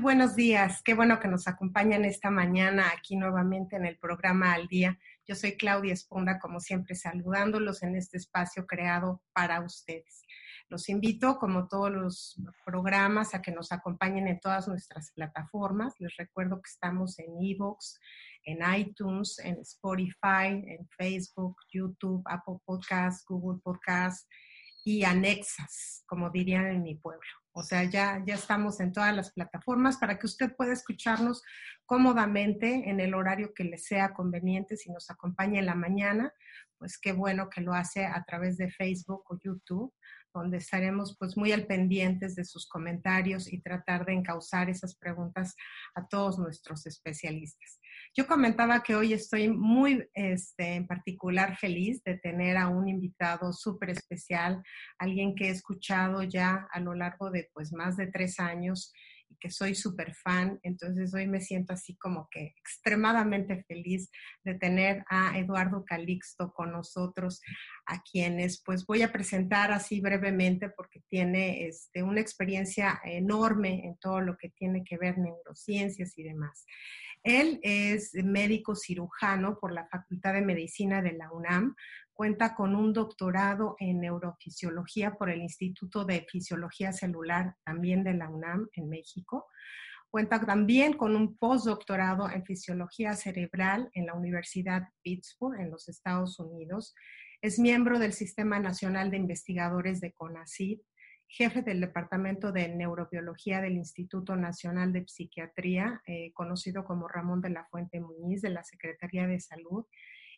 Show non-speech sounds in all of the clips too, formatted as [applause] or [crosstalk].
buenos días. Qué bueno que nos acompañan esta mañana aquí nuevamente en el programa Al Día. Yo soy Claudia Esponda, como siempre, saludándolos en este espacio creado para ustedes. Los invito, como todos los programas, a que nos acompañen en todas nuestras plataformas. Les recuerdo que estamos en Evox, en iTunes, en Spotify, en Facebook, YouTube, Apple Podcasts, Google Podcasts y anexas, como dirían en mi pueblo. O sea, ya, ya estamos en todas las plataformas para que usted pueda escucharnos cómodamente en el horario que le sea conveniente. Si nos acompaña en la mañana, pues qué bueno que lo hace a través de Facebook o YouTube, donde estaremos pues muy al pendientes de sus comentarios y tratar de encauzar esas preguntas a todos nuestros especialistas. Yo comentaba que hoy estoy muy este, en particular feliz de tener a un invitado súper especial, alguien que he escuchado ya a lo largo de pues más de tres años y que soy súper fan. Entonces hoy me siento así como que extremadamente feliz de tener a Eduardo Calixto con nosotros, a quienes pues voy a presentar así brevemente porque tiene este, una experiencia enorme en todo lo que tiene que ver neurociencias y demás. Él es médico cirujano por la Facultad de Medicina de la UNAM, cuenta con un doctorado en neurofisiología por el Instituto de Fisiología Celular también de la UNAM en México. Cuenta también con un postdoctorado en fisiología cerebral en la Universidad Pittsburgh en los Estados Unidos. Es miembro del Sistema Nacional de Investigadores de CONACYT, jefe del Departamento de Neurobiología del Instituto Nacional de Psiquiatría, eh, conocido como Ramón de la Fuente Muñiz de la Secretaría de Salud,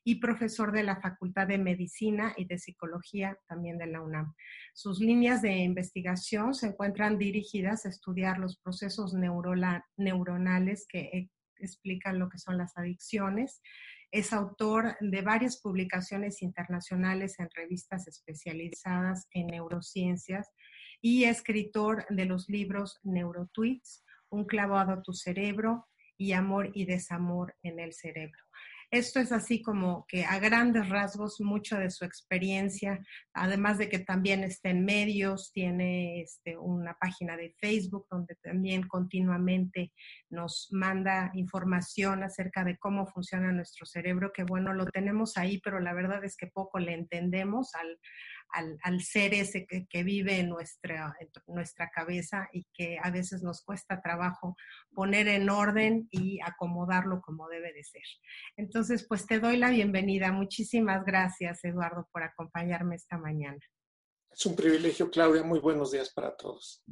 y profesor de la Facultad de Medicina y de Psicología también de la UNAM. Sus líneas de investigación se encuentran dirigidas a estudiar los procesos neuronales que eh, explican lo que son las adicciones. Es autor de varias publicaciones internacionales en revistas especializadas en neurociencias y escritor de los libros Neurotweets, Un clavado a tu cerebro y Amor y desamor en el cerebro. Esto es así como que a grandes rasgos mucho de su experiencia, además de que también está en medios, tiene este, una página de Facebook donde también continuamente nos manda información acerca de cómo funciona nuestro cerebro, que bueno, lo tenemos ahí, pero la verdad es que poco le entendemos al, al, ser ese que, vive en nuestra, nuestra cabeza y que a veces nos cuesta trabajo poner en orden y acomodarlo como debe de ser. Entonces, pues te doy la bienvenida. Muchísimas gracias, Eduardo, por acompañarme esta mañana. Es un privilegio, Claudia. Muy buenos días para todos.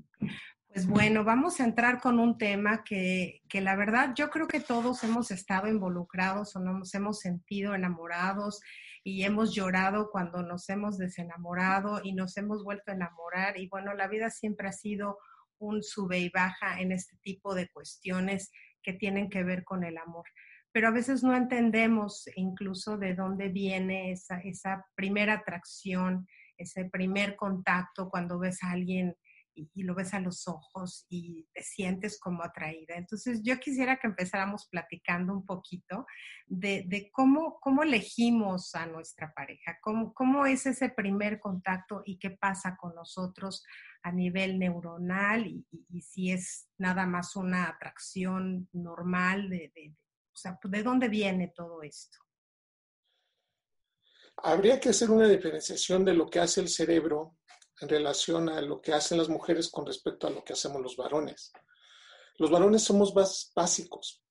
Pues bueno, vamos a entrar con un tema que, que, la verdad yo creo que todos hemos estado involucrados o nos hemos sentido enamorados y hemos llorado cuando nos hemos desenamorado y nos hemos vuelto a enamorar. Y bueno, la vida siempre ha sido un sube y baja en este tipo de cuestiones que tienen que ver con el amor. Pero a veces no entendemos incluso de dónde viene esa, esa primera atracción, ese primer contacto cuando ves a alguien y, lo ves a los ojos y te sientes como atraída. Entonces yo quisiera que empezáramos platicando un poquito de, de cómo, cómo elegimos a nuestra pareja, cómo, cómo es ese primer contacto y qué pasa con nosotros a nivel neuronal y, si es nada más una atracción normal de, de, o sea, ¿de dónde viene todo esto? Habría que hacer una diferenciación de lo que hace el cerebro en relación a lo que hacen las mujeres con respecto a lo que hacemos los varones. Los varones somos más básicos.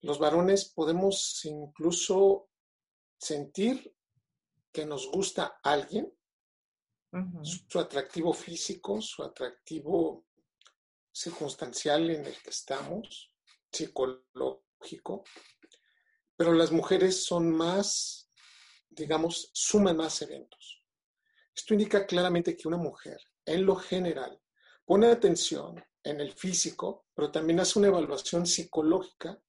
Los varones podemos incluso sentir que nos gusta alguien, Ujú. su atractivo físico, su atractivo circunstancial en el que estamos, psicológico, pero las mujeres son más, digamos, suman más eventos. Esto indica claramente que una mujer, en lo general, pone atención en el físico, pero también hace una evaluación psicológica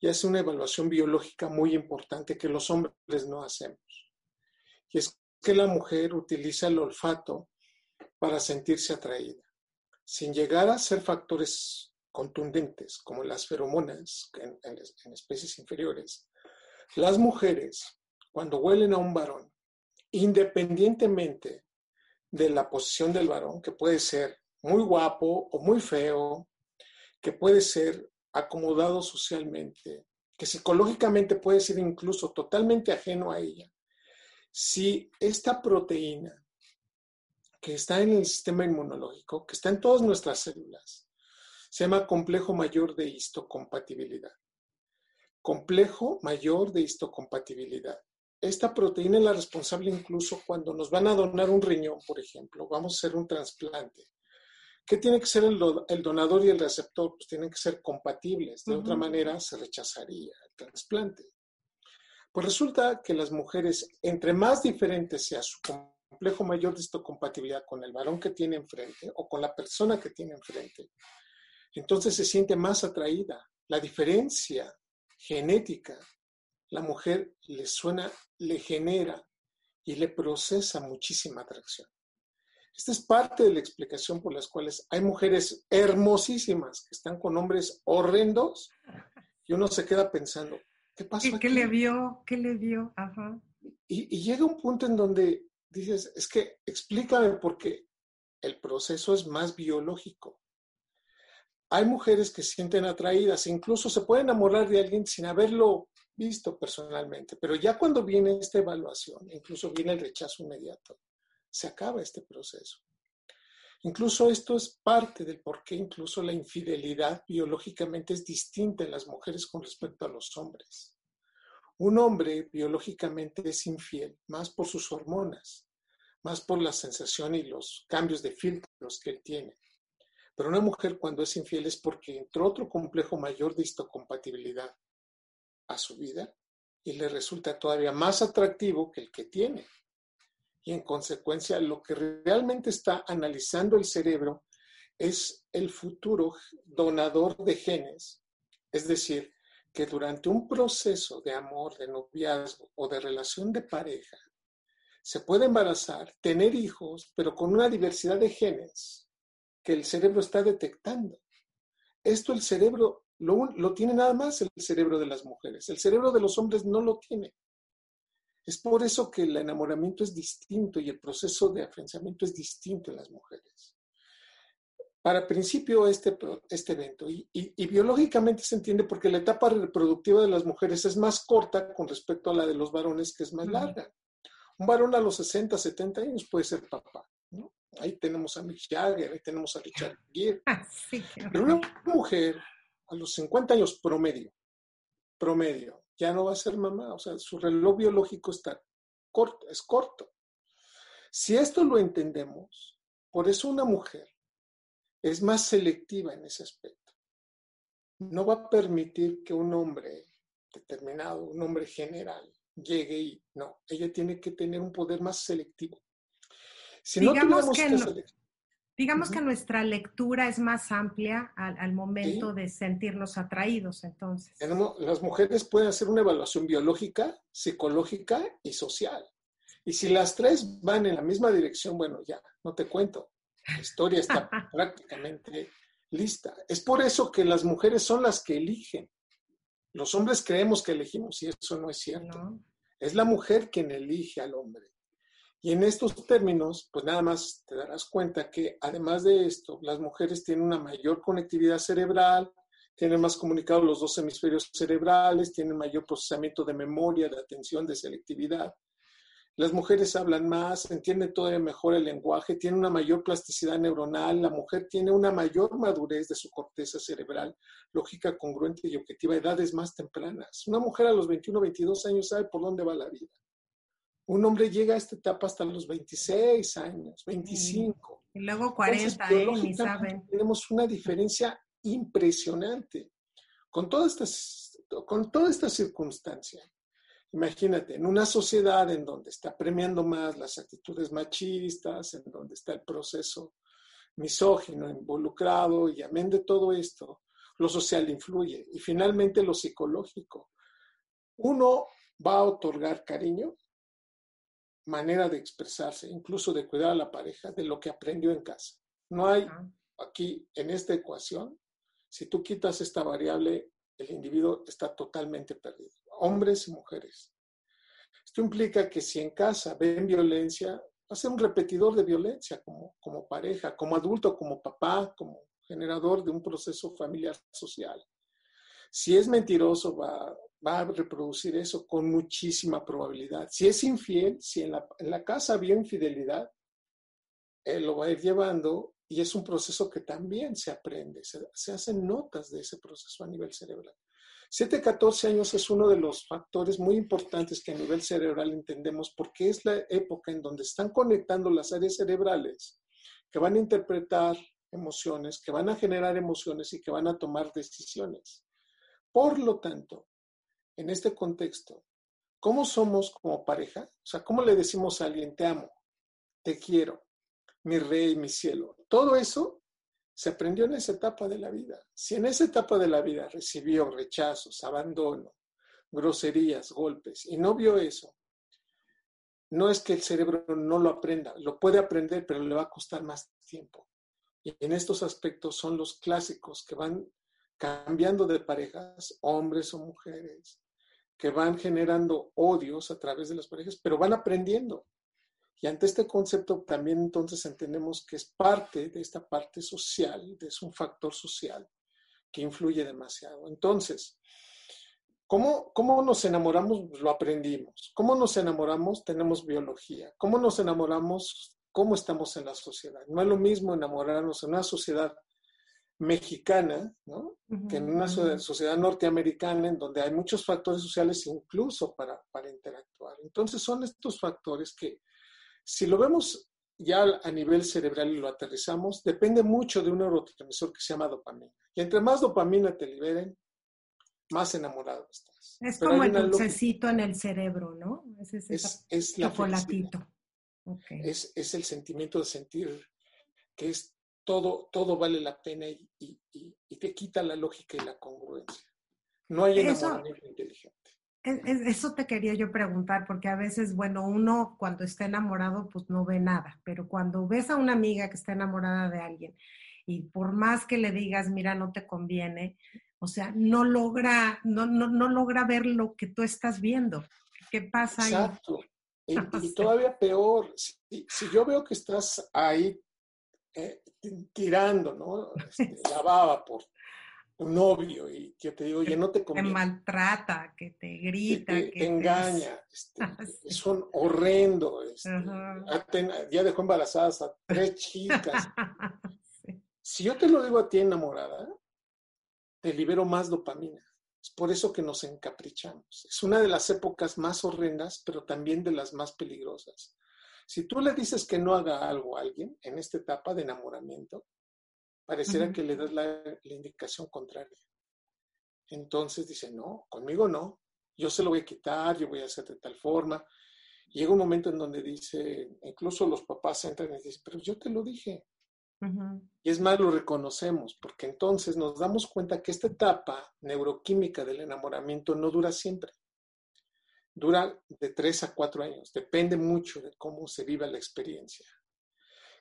y hace una evaluación biológica muy importante que los hombres no hacemos. Y es que la mujer utiliza el olfato para sentirse atraída, sin llegar a ser factores contundentes como las feromonas en, especies inferiores. Las mujeres, cuando huelen a un varón, independientemente de la posición del varón, que puede ser muy guapo o muy feo, que puede ser acomodado socialmente, que psicológicamente puede ser incluso totalmente ajeno a ella, si esta proteína que está en el sistema inmunológico, que está en todas nuestras células, se llama complejo mayor de histocompatibilidad. Complejo mayor de histocompatibilidad. Esta proteína es la responsable incluso cuando nos van a donar un riñón, por ejemplo, vamos a hacer un trasplante. ¿Qué tiene que ser el, do- el donador y el receptor? Pues tienen que ser compatibles, de otra manera se rechazaría el trasplante. Pues resulta que las mujeres, entre más diferente sea su complejo mayor de histocompatibilidad con el varón que tiene enfrente o con la persona que tiene enfrente, entonces se siente más atraída. La diferencia genética, la mujer le suena, le genera y le procesa muchísima atracción. Esta es parte de la explicación por las cuales hay mujeres hermosísimas que están con hombres horrendos y uno se queda pensando, ¿qué pasó ¿Qué, aquí? le vio? ¿Qué le vio? Ajá. Y, y llega un punto en donde dices, es que explícame por qué el proceso es más biológico. Hay mujeres que se sienten atraídas, incluso se pueden enamorar de alguien sin haberlo visto personalmente, pero ya cuando viene esta evaluación, incluso viene el rechazo inmediato, se acaba este proceso. Incluso esto es parte del por qué incluso la infidelidad biológicamente es distinta en las mujeres con respecto a los hombres. Un hombre biológicamente es infiel más por sus hormonas, más por la sensación y los cambios de filtros que él tiene. Pero una mujer cuando es infiel es porque entró otro complejo mayor de histocompatibilidad a su vida y le resulta todavía más atractivo que el que tiene. Y en consecuencia lo que realmente está analizando el cerebro es el futuro donador de genes. Es decir, que durante un proceso de amor, de noviazgo o de relación de pareja, se puede embarazar, tener hijos, pero con una diversidad de genes que el cerebro está detectando. Esto el cerebro lo, lo, tiene nada más el cerebro de las mujeres. El cerebro de los hombres no lo tiene. Es por eso que el enamoramiento es distinto y el proceso de afianzamiento es distinto en las mujeres. Para principio este, este evento, y, y, y, biológicamente se entiende porque la etapa reproductiva de las mujeres es más corta con respecto a la de los varones, que es más larga. Un varón a los 60, 70 años puede ser papá. ¿no? Ahí tenemos a Mick Jagger, ahí tenemos a Richard Gere. [laughs] Sí, Pero una mujer a los 50 años promedio, promedio, ya no va a ser mamá, o sea, su reloj biológico está corto, es corto. Si esto lo entendemos, por eso una mujer es más selectiva en ese aspecto. No va a permitir que un hombre determinado, un hombre general, llegue y no, ella tiene que tener un poder más selectivo. Si digamos no que, no, digamos uh -huh. que nuestra lectura es más amplia al, al momento ¿Sí? de sentirnos atraídos, entonces. Las mujeres pueden hacer una evaluación biológica, psicológica y social. Y si las tres van en la misma dirección, bueno, ya, no te cuento. La historia está [laughs] prácticamente lista. Es por eso que las mujeres son las que eligen. Los hombres creemos que elegimos y eso no es cierto. No. Es la mujer quien elige al hombre. Y en estos términos, pues nada más te darás cuenta que además de esto, las mujeres tienen una mayor conectividad cerebral, tienen más comunicados los dos hemisferios cerebrales, tienen mayor procesamiento de memoria, de atención, de selectividad. Las mujeres hablan más, entienden todavía mejor el lenguaje, tienen una mayor plasticidad neuronal, la mujer tiene una mayor madurez de su corteza cerebral, lógica congruente y objetiva, edades más tempranas. Una mujer a los 21, 22 años sabe por dónde va la vida. Un hombre llega a esta etapa hasta los 26 años, 25. Y luego 40, ¿eh? Ni saben. Tenemos una diferencia impresionante con, todas estas, con toda esta circunstancia. Imagínate, en una sociedad en donde está premiando más las actitudes machistas, en donde está el proceso misógino involucrado y amén de todo esto, lo social influye y finalmente lo psicológico. Uno va a otorgar cariño, manera de expresarse, incluso de cuidar a la pareja, de lo que aprendió en casa. No hay aquí en esta ecuación, si tú quitas esta variable, el individuo está totalmente perdido, hombres y mujeres. Esto implica que si en casa ven violencia, va a ser un repetidor de violencia como, como pareja, como adulto, como papá, como generador de un proceso familiar social. Si es mentiroso, va, va a reproducir eso con muchísima probabilidad. Si es infiel, si en la, en la casa había infidelidad, él lo va a ir llevando y es un proceso que también se aprende, se, se hacen notas de ese proceso a nivel cerebral. 7, 14 años es uno de los factores muy importantes que a nivel cerebral entendemos porque es la época en donde están conectando las áreas cerebrales que van a interpretar emociones, que van a generar emociones y que van a tomar decisiones. Por lo tanto, en este contexto, ¿cómo somos como pareja? O sea, ¿cómo le decimos a alguien, te amo, te quiero, mi rey, mi cielo? Todo eso se aprendió en esa etapa de la vida. Si en esa etapa de la vida recibió rechazos, abandono, groserías, golpes y no vio eso, no es que el cerebro no lo aprenda, lo puede aprender, pero le va a costar más tiempo. Y en estos aspectos son los clásicos que van cambiando de parejas, hombres o mujeres, que van generando odios a través de las parejas, pero van aprendiendo. Y ante este concepto también entonces entendemos que es parte de esta parte social, es un factor social que influye demasiado. Entonces, ¿cómo, ¿cómo nos enamoramos? Lo aprendimos. ¿Cómo nos enamoramos? Tenemos biología. ¿Cómo nos enamoramos? ¿Cómo estamos en la sociedad? No es lo mismo enamorarnos en una sociedad mexicana, ¿no? que en una sociedad norteamericana en donde hay muchos factores sociales incluso para, para interactuar. Entonces son estos factores que si lo vemos ya a nivel cerebral y lo aterrizamos, depende mucho de un neurotransmisor que se llama dopamina. Y entre más dopamina te liberen, más enamorado estás. Es como el dulcecito en el cerebro, ¿no? Es, es, es la okay. es, es, el sentimiento de sentir que es todo, todo vale la pena y, y, y, te quita la lógica y la congruencia. No hay enamoramiento inteligente. Eso te quería yo preguntar, porque a veces, bueno, uno cuando está enamorado, pues no ve nada, pero cuando ves a una amiga que está enamorada de alguien y por más que le digas, mira, no te conviene, o sea, no logra, no, no, no logra ver lo que tú estás viendo. ¿Qué pasa ahí? Exacto. [laughs] Y, todavía peor, si, si, yo veo que estás ahí eh, tirando, ¿no? Este, [laughs] la baba por un novio y yo te digo, oye, no te conviene. Te maltrata, que te grita, que, te, engaña. Este, [laughs] Es un horrendo. Este, ya dejó embarazadas a tres [laughs] chicas. Si yo te lo digo a ti enamorada, te libero más dopamina. Es por eso que nos encaprichamos. Es una de las épocas más horrendas, pero también de las más peligrosas. Si tú le dices que no haga algo a alguien en esta etapa de enamoramiento, pareciera que le das la, indicación contraria. Entonces dice, no, conmigo no, yo se lo voy a quitar, yo voy a hacer de tal forma. Llega un momento en donde dice, incluso los papás entran y dicen, pero yo te lo dije. Y es más, lo reconocemos, porque entonces nos damos cuenta que esta etapa neuroquímica del enamoramiento no dura siempre. Dura de tres a cuatro años, depende mucho de cómo se viva la experiencia.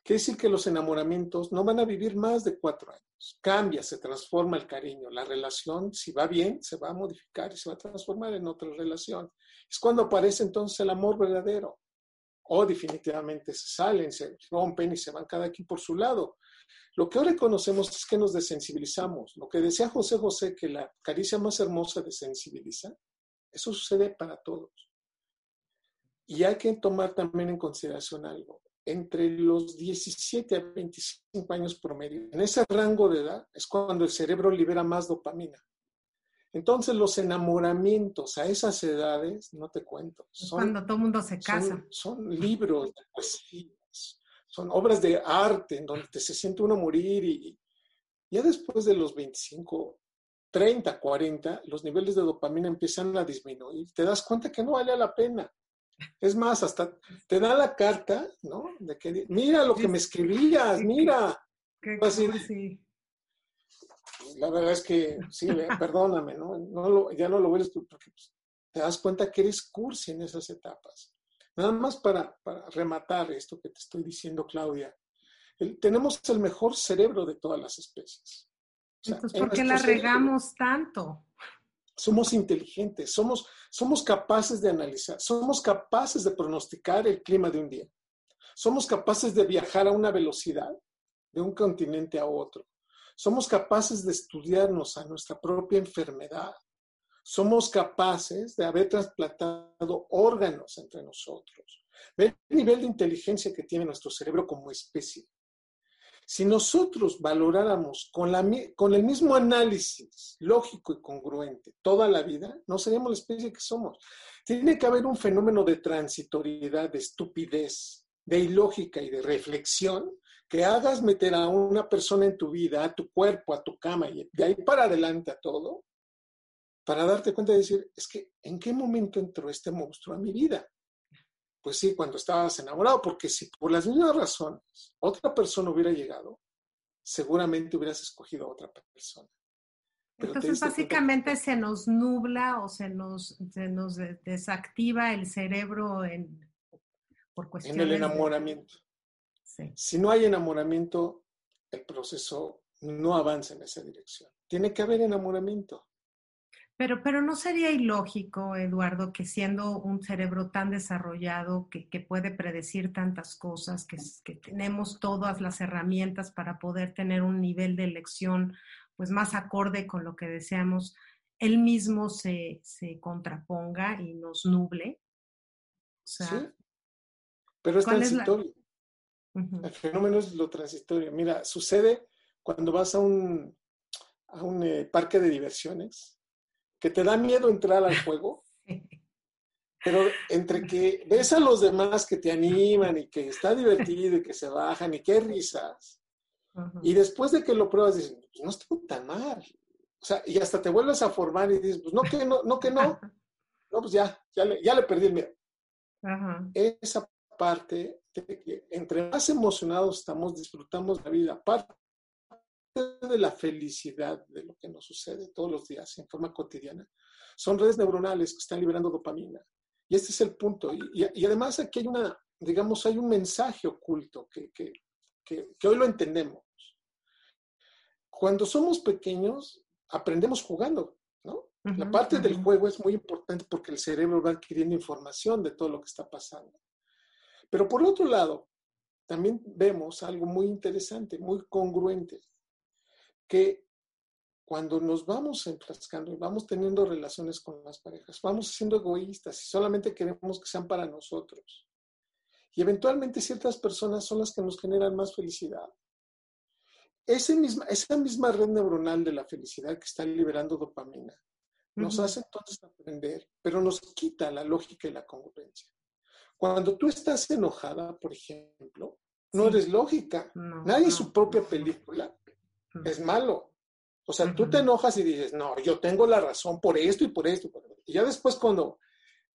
Quiere decir que los enamoramientos no van a vivir más de cuatro años. Cambia, se transforma el cariño. La relación, si va bien, se va a modificar y se va a transformar en otra relación. Es cuando aparece entonces el amor verdadero. O definitivamente se salen, se rompen y se van cada quien por su lado. Lo que ahora conocemos es que nos desensibilizamos. Lo que decía José José, que la caricia más hermosa desensibiliza, eso sucede para todos. Y hay que tomar también en consideración algo entre los 17 a 25 años promedio. En ese rango de edad es cuando el cerebro libera más dopamina. Entonces los enamoramientos a esas edades, no te cuento. Son, cuando todo el mundo se casa. Son, libros de poesías, son obras de arte en donde se siente uno morir y ya después de los 25, 30, 40, los niveles de dopamina empiezan a disminuir. Te das cuenta que no vale la pena. Es más, hasta te da la carta, ¿no? De que, mira lo que me escribías, mira. Qué sí. La verdad es que, sí, perdóname, ¿no? no lo, ya no lo vuelves porque pues, te das cuenta que eres cursi en esas etapas. Nada más para, para rematar esto que te estoy diciendo, Claudia. tenemos el mejor cerebro de todas las especies. Entonces, ¿por qué la regamos tanto? Somos inteligentes, somos, somos capaces de analizar, somos capaces de pronosticar el clima de un día. Somos capaces de viajar a una velocidad de un continente a otro. Somos capaces de estudiarnos a nuestra propia enfermedad. Somos capaces de haber trasplantado órganos entre nosotros. Ve el nivel de inteligencia que tiene nuestro cerebro como especie. Si nosotros valoráramos con, la, con el mismo análisis lógico y congruente toda la vida, no seríamos la especie que somos. Tiene que haber un fenómeno de transitoriedad, de estupidez, de ilógica y de reflexión que hagas meter a una persona en tu vida, a tu cuerpo, a tu cama y de ahí para adelante a todo, para darte cuenta de decir, es que, ¿en qué momento entró este monstruo a mi vida? Pues sí, cuando estabas enamorado, porque si por las mismas razones otra persona hubiera llegado, seguramente hubieras escogido a otra persona. Entonces, básicamente se nos nubla o se nos, se nos desactiva el cerebro en, por cuestiones. En el enamoramiento. Sí. Si no hay enamoramiento, el proceso no avanza en esa dirección. Tiene que haber enamoramiento. Pero, pero no sería ilógico, Eduardo, que siendo un cerebro tan desarrollado, que, que puede predecir tantas cosas, que, que, tenemos todas las herramientas para poder tener un nivel de elección pues más acorde con lo que deseamos, él mismo se, se contraponga y nos nuble. sí, pero es transitorio. El fenómeno es lo transitorio. Mira, sucede cuando vas a un, a un eh, parque de diversiones que te da miedo entrar al juego, [laughs] pero entre que ves a los demás que te animan y que está divertido y que se bajan y qué risas, y después de que lo pruebas dices, pues no estuvo tan mal. O sea, y hasta te vuelves a formar y dices, pues no que no, no que no. No, pues ya, ya le, ya le perdí el miedo. Esa parte de que entre más emocionados estamos, disfrutamos la vida. Parte de la felicidad de lo que nos sucede todos los días en forma cotidiana son redes neuronales que están liberando dopamina. Y este es el punto. Y, además aquí hay una, digamos, hay un mensaje oculto que, que, que, hoy lo entendemos. Cuando somos pequeños, aprendemos jugando, ¿no? la parte del juego es muy importante porque el cerebro va adquiriendo información de todo lo que está pasando. Pero por otro lado, también vemos algo muy interesante, muy congruente que cuando nos vamos enfrascando y vamos teniendo relaciones con las parejas, vamos siendo egoístas y solamente queremos que sean para nosotros. Y eventualmente ciertas personas son las que nos generan más felicidad. Ese misma, esa misma red neuronal de la felicidad que está liberando dopamina nos hace entonces aprender, pero nos quita la lógica y la congruencia. Cuando tú estás enojada, por ejemplo, no eres lógica. Nadie es su propia película es malo. O sea, tú te enojas y dices, no, yo tengo la razón por esto y por esto. Y ya después cuando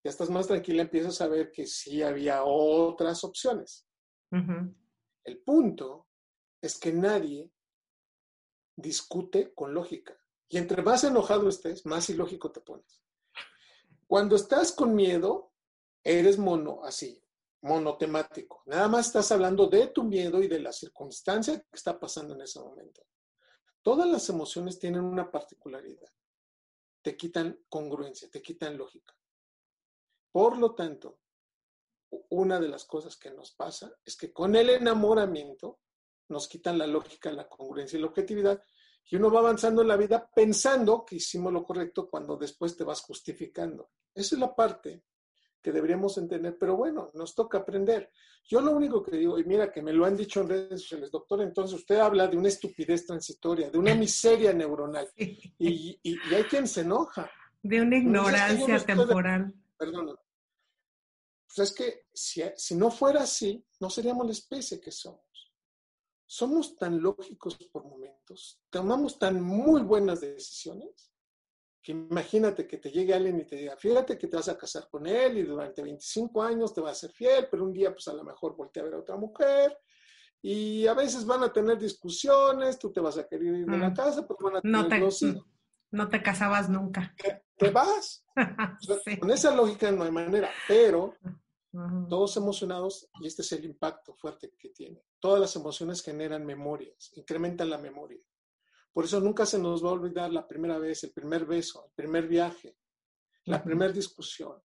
ya estás más tranquila, empiezas a ver que sí había otras opciones. El punto es que nadie discute con lógica. Y entre más enojado estés, más ilógico te pones. Cuando estás con miedo, eres mono, así, monotemático. Nada más estás hablando de tu miedo y de la circunstancia que está pasando en ese momento. Todas las emociones tienen una particularidad. Te quitan congruencia, te quitan lógica. Por lo tanto, una de las cosas que nos pasa es que con el enamoramiento nos quitan la lógica, la congruencia y la objetividad. Y uno va avanzando en la vida pensando que hicimos lo correcto cuando después te vas justificando. Esa es la parte que deberíamos entender, pero bueno, nos toca aprender. Yo lo único que digo, y mira que me lo han dicho en redes sociales, doctor, entonces usted habla de una estupidez transitoria, de una [laughs] miseria neuronal, y, y, hay quien se enoja. De una ignorancia temporal. Perdón. Pues es que si, si no fuera así, no seríamos la especie que somos. Somos tan lógicos por momentos, tomamos tan muy buenas decisiones, imagínate que te llegue alguien y te diga, fíjate que te vas a casar con él y durante 25 años te va a ser fiel, pero un día pues a lo mejor voltea a ver a otra mujer y a veces van a tener discusiones, tú te vas a querer ir de la mm. casa, pero van a tener no te, No te casabas nunca. Te, vas. [laughs] Con esa lógica no hay manera, pero todos emocionados y este es el impacto fuerte que tiene. Todas las emociones generan memorias, incrementan la memoria. Por eso nunca se nos va a olvidar la primera vez, el primer beso, el primer viaje, la primera discusión,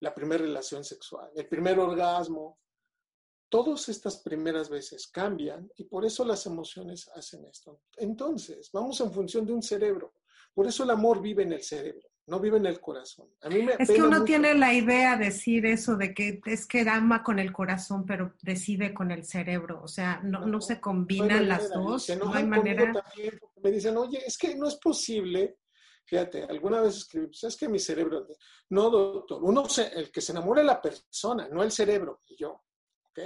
la primera relación sexual, el primer orgasmo. Todas estas primeras veces cambian y por eso las emociones hacen esto. Entonces, vamos en función de un cerebro. Por eso el amor vive en el cerebro no vive en el corazón. A mí me es que uno tiene la idea de decir eso, de que es que ama con el corazón, pero decide con el cerebro. O sea, no, no, se combinan las dos. No hay manera. me dicen, oye, es que no es posible. Fíjate, alguna vez escribí, pues es que mi cerebro. No, doctor, uno el que se enamora es la persona, no el cerebro. Y yo, ¿ok?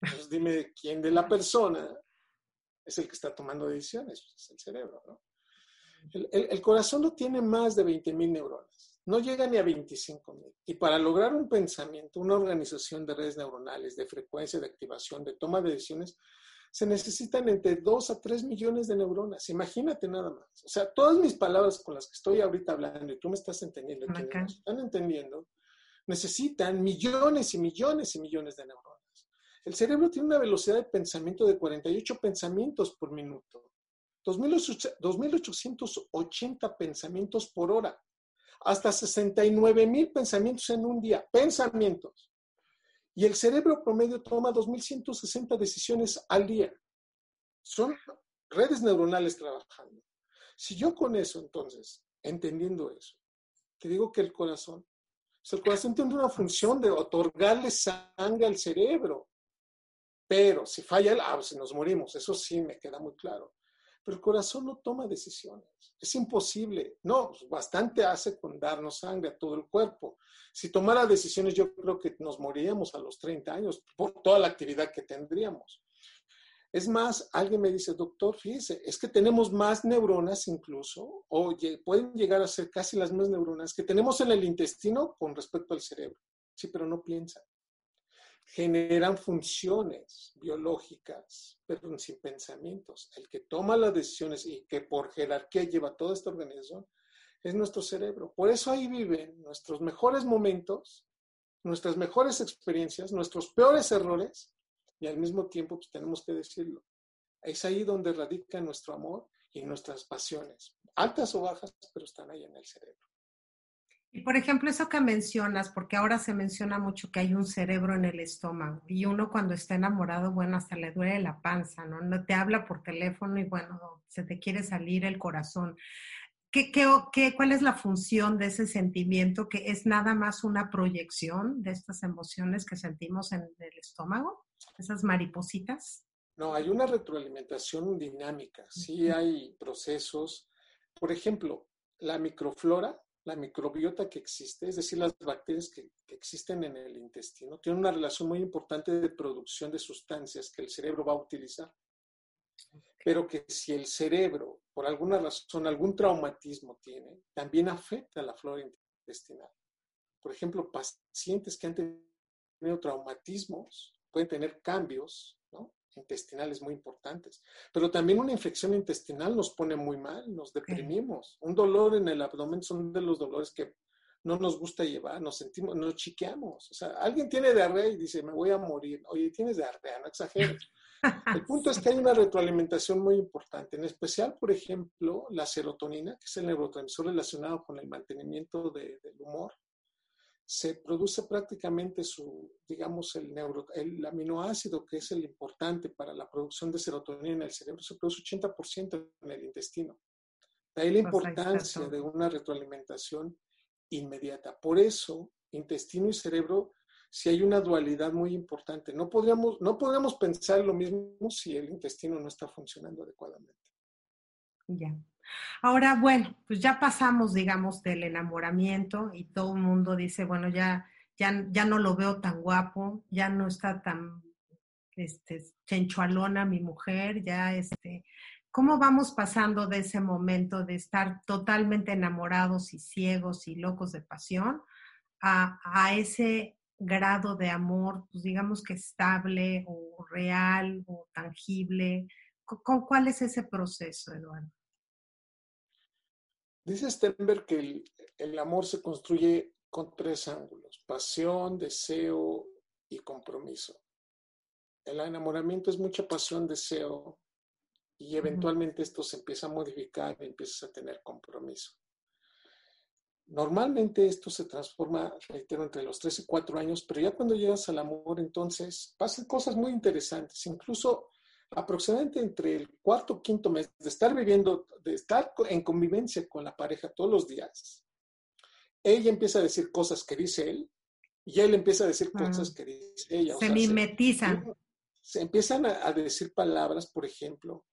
Entonces dime quién de la persona es el que está tomando decisiones, pues es el cerebro, ¿no? El, corazón no tiene más de 20.000 neuronas, no llega ni a 25.000. Y para lograr un pensamiento, una organización de redes neuronales, de frecuencia, de activación, de toma de decisiones, se necesitan entre 2 a 3 millones de neuronas. Imagínate nada más. O sea, todas mis palabras con las que estoy ahorita hablando y tú me estás entendiendo, me están entendiendo, necesitan millones y millones y millones de neuronas. El cerebro tiene una velocidad de pensamiento de 48 pensamientos por minuto. 2.880 pensamientos por hora, hasta 69 mil pensamientos en un día, pensamientos. Y el cerebro promedio toma 2.160 decisiones al día. Son redes neuronales trabajando. Si yo con eso, entonces, entendiendo eso, te digo que el corazón, el corazón tiene una función de otorgarle sangre al cerebro. Pero si falla el, ah, pues nos morimos, eso sí me queda muy claro. Pero el corazón no toma decisiones. Es imposible. No, pues, bastante hace con darnos sangre a todo el cuerpo. Si tomara decisiones, yo creo que nos moriríamos a los 30 años por toda la actividad que tendríamos. Es más, alguien me dice, doctor, fíjese, es que tenemos más neuronas incluso, o pueden llegar a ser casi las mismas neuronas que tenemos en el intestino con respecto al cerebro. Sí, pero no piensan generan funciones biológicas, pero sin pensamientos. El que toma las decisiones y que por jerarquía lleva toda esta organización es nuestro cerebro. Por eso ahí viven nuestros mejores momentos, nuestras mejores experiencias, nuestros peores errores y al mismo tiempo pues, tenemos que decirlo. Es ahí donde radica nuestro amor y nuestras pasiones, altas o bajas, pero están ahí en el cerebro. Y por ejemplo, eso que mencionas, porque ahora se menciona mucho que hay un cerebro en el estómago y uno cuando está enamorado, bueno, hasta le duele la panza, ¿no? No te habla por teléfono y bueno, se te quiere salir el corazón. ¿Qué, qué, cuál es la función de ese sentimiento que es nada más una proyección de estas emociones que sentimos en el estómago? Esas maripositas. No, hay una retroalimentación dinámica, sí hay procesos. Por ejemplo, la microflora la microbiota que existe, es decir, las bacterias que, existen en el intestino, tienen una relación muy importante de producción de sustancias que el cerebro va a utilizar. Pero que si el cerebro, por alguna razón, algún traumatismo tiene, también afecta a la flora intestinal. Por ejemplo, pacientes que han tenido traumatismos pueden tener cambios intestinales muy importantes. Pero también una infección intestinal nos pone muy mal, nos deprimimos. Un dolor en el abdomen son de los dolores que no nos gusta llevar, nos sentimos, nos chiqueamos. O sea, alguien tiene diarrea y dice, me voy a morir. Oye, tienes diarrea, no exageres. [laughs] El punto es que hay una retroalimentación muy importante, en especial, por ejemplo, la serotonina, que es el neurotransmisor relacionado con el mantenimiento del humor se produce prácticamente su, digamos, el, neuro, el aminoácido que es el importante para la producción de serotonina en el cerebro, se produce 80% en el intestino. De ahí la importancia de una retroalimentación inmediata. Por eso intestino y cerebro si hay una dualidad muy importante. No podríamos, no podríamos pensar lo mismo si el intestino no está funcionando adecuadamente. Ya. Ahora, bueno, pues ya pasamos, digamos, del enamoramiento y todo el mundo dice, bueno, ya, ya, ya no lo veo tan guapo, ya no está tan este, chenchualona mi mujer, ya este, ¿cómo vamos pasando de ese momento de estar totalmente enamorados y ciegos y locos de pasión a, a ese grado de amor, pues digamos que estable o real o tangible? ¿Cuál es ese proceso, Eduardo? Dice Stenberg que el, el, amor se construye con tres ángulos, pasión, deseo y compromiso. El enamoramiento es mucha pasión, deseo y eventualmente esto se empieza a modificar y empiezas a tener compromiso. Normalmente esto se transforma, reitero, entre los 3 y 4 años, pero ya cuando llegas al amor, entonces pasan cosas muy interesantes. Incluso aproximadamente entre el cuarto o quinto mes de estar viviendo, de estar en convivencia con la pareja todos los días, ella empieza a decir cosas que dice él y él empieza a decir cosas que dice ella. Se mimetizan. Se, empiezan a, a, decir palabras, por ejemplo,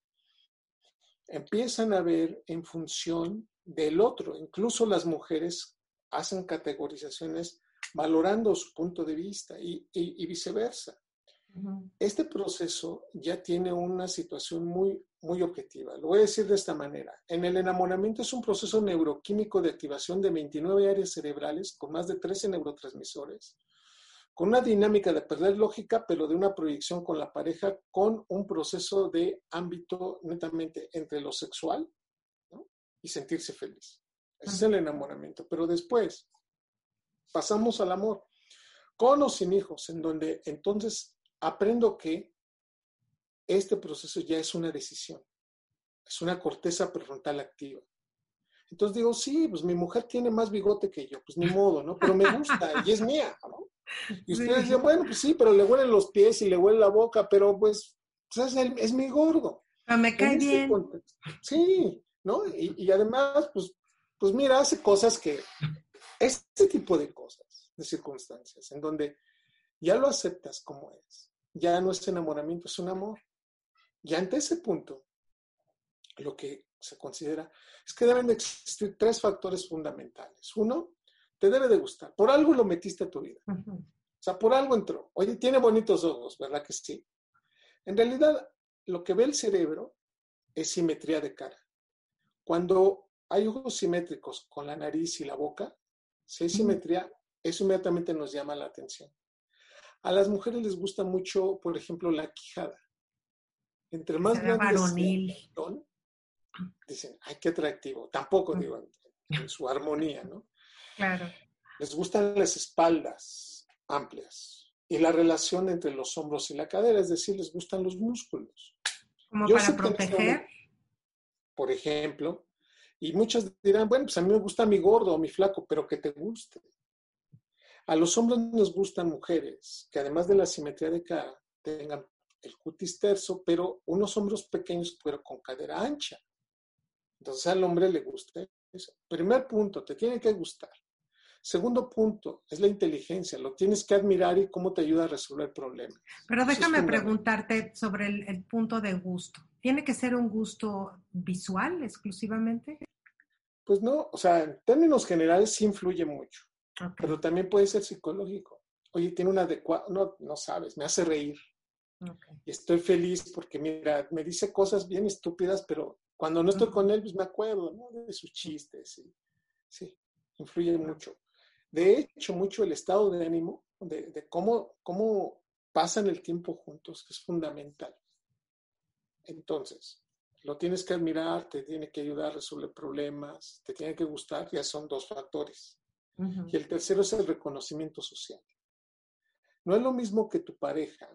empiezan a ver en función del otro. Incluso las mujeres hacen categorizaciones valorando su punto de vista y, y, y viceversa. Este proceso ya tiene una situación muy, muy objetiva. Lo voy a decir de esta manera. En el enamoramiento es un proceso neuroquímico de activación de 29 áreas cerebrales con más de 13 neurotransmisores, con una dinámica de perder lógica, pero de una proyección con la pareja, con un proceso de ámbito netamente entre lo sexual ¿no? y sentirse feliz. Ese es el enamoramiento. Pero después pasamos al amor, con o sin hijos, en donde entonces aprendo que este proceso ya es una decisión, es una corteza prefrontal activa. Entonces digo, sí, pues mi mujer tiene más bigote que yo, pues ni [laughs] modo, ¿no? Pero me gusta y es mía, ¿no? Y ustedes dicen, bueno, pues sí, pero le huelen los pies y le huele la boca, pero pues, pues es, es, mi gordo. Pero me cae este bien. Contexto. Sí, ¿no? Y, y, además, pues, pues mira, hace cosas que, este tipo de cosas, de circunstancias, en donde ya lo aceptas como es ya no es enamoramiento, es un amor. Y ante ese punto, lo que se considera es que deben de existir tres factores fundamentales. Uno, te debe de gustar. Por algo lo metiste a tu vida. Uh -huh. O sea, por algo entró. Oye, tiene bonitos ojos, ¿verdad que sí? En realidad, lo que ve el cerebro es simetría de cara. Cuando hay ojos simétricos con la nariz y la boca, si hay simetría, eso inmediatamente nos llama la atención. A las mujeres les gusta mucho, por ejemplo, la quijada. Entre más varonil. Son, dicen, ay, qué atractivo. Tampoco, digo, en, en su armonía, ¿no? Claro. Les gustan las espaldas amplias y la relación entre los hombros y la cadera, es decir, les gustan los músculos. ¿Como Yo para proteger? Por ejemplo, y muchas dirán, bueno, pues a mí me gusta mi gordo o mi flaco, pero que te guste. A los hombres nos gustan mujeres que además de la simetría de cara tengan el cutis terso, pero unos hombros pequeños, pero con cadera ancha. Entonces al hombre le gusta eso. Primer punto, te tiene que gustar. Segundo punto, es la inteligencia. Lo tienes que admirar y cómo te ayuda a resolver problemas. Pero déjame es preguntarte sobre el, el punto de gusto. ¿Tiene que ser un gusto visual exclusivamente? Pues no, o sea, en términos generales sí influye mucho. Okay. Pero también puede ser psicológico. Oye, tiene una adecuada, no, no sabes, me hace reír. Okay. Y estoy feliz porque, mira, me dice cosas bien estúpidas, pero cuando no estoy con él, pues me acuerdo, ¿no? De sus chistes. Sí, influye mucho. De hecho, mucho el estado de ánimo, de, de cómo, cómo pasan el tiempo juntos, es fundamental. Entonces, lo tienes que admirar, te tiene que ayudar a resolver problemas, te tiene que gustar, ya son dos factores. Uh -huh. Y el tercero es el reconocimiento social. No es lo mismo que tu pareja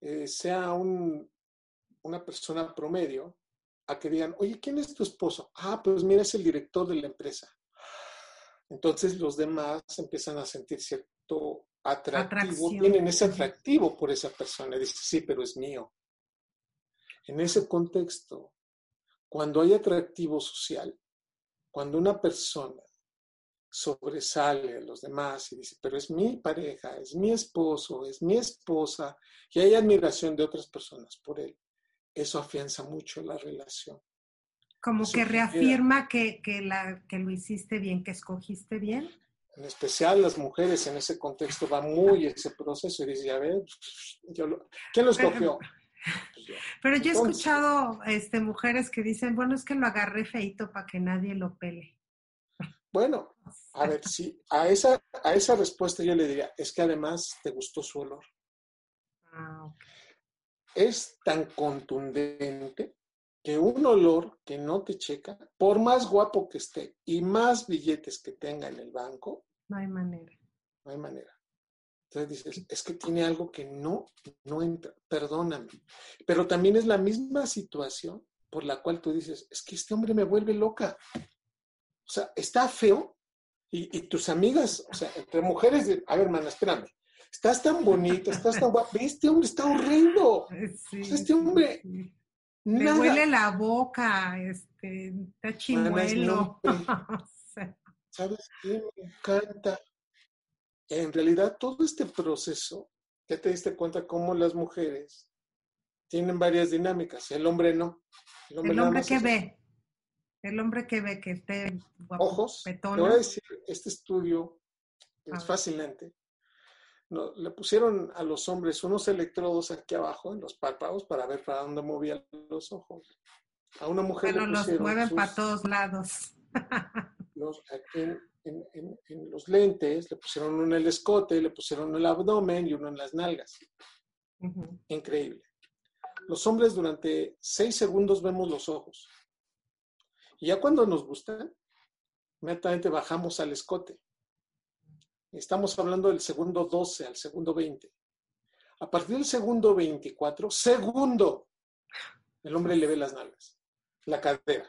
eh, sea un, una persona promedio a que digan, oye, ¿quién es tu esposo? Ah, pues mira, es el director de la empresa. Entonces los demás empiezan a sentir cierto atractivo, Atracción. tienen ese atractivo por esa persona. Dice, sí, pero es mío. En ese contexto, cuando hay atractivo social, cuando una persona sobresale a los demás y dice, pero es mi pareja, es mi esposo, es mi esposa, y hay admiración de otras personas por él, eso afianza mucho la relación. Como Eso que reafirma que, que, la, que lo hiciste bien, que escogiste bien. En especial las mujeres en ese contexto va muy ese proceso y dice, ya ves, yo lo- ¿quién lo escogió? [laughs] Pero yo he escuchado este, mujeres que dicen, bueno, es que lo agarré feito para que nadie lo pele. Bueno, a ver, sí, a esa, a esa respuesta yo le diría, es que además te gustó su olor. Ah. Es tan contundente que un olor que no te checa, por más guapo que esté y más billetes que tenga en el banco, No hay manera. no hay manera. Entonces dices, es que tiene algo que no, no entra, perdóname. Pero también es la misma situación por la cual tú dices, es que este hombre me vuelve loca. O sea, está feo y, y tus amigas, o sea, entre mujeres, de, a ver, hermana, espérame, estás tan bonita, estás tan guapa, este hombre está horrendo. Sea, este hombre- sí. Nada. huele la boca, este, está chimuelo. [laughs] ¿Sabes qué? Me encanta. En realidad, todo este proceso, ya te diste cuenta cómo las mujeres tienen varias dinámicas, el hombre no. el hombre más que ve, el hombre que ve que esté guapo, Ojos. Te voy a decir, este estudio es fascinante. No, le pusieron a los hombres unos electrodos aquí abajo en los párpados para ver para dónde movían los ojos. A una mujer le los mueven sus- para todos lados. [laughs] los, en, en- en- en los lentes, le pusieron uno en el escote, le pusieron el abdomen y uno en las nalgas. Increíble. Los hombres durante seis segundos vemos los ojos. Y ya cuando nos gustan, inmediatamente bajamos al escote. Estamos hablando del segundo 12 al segundo 20. A partir del segundo 24, segundo, el hombre le ve las nalgas, la cadera.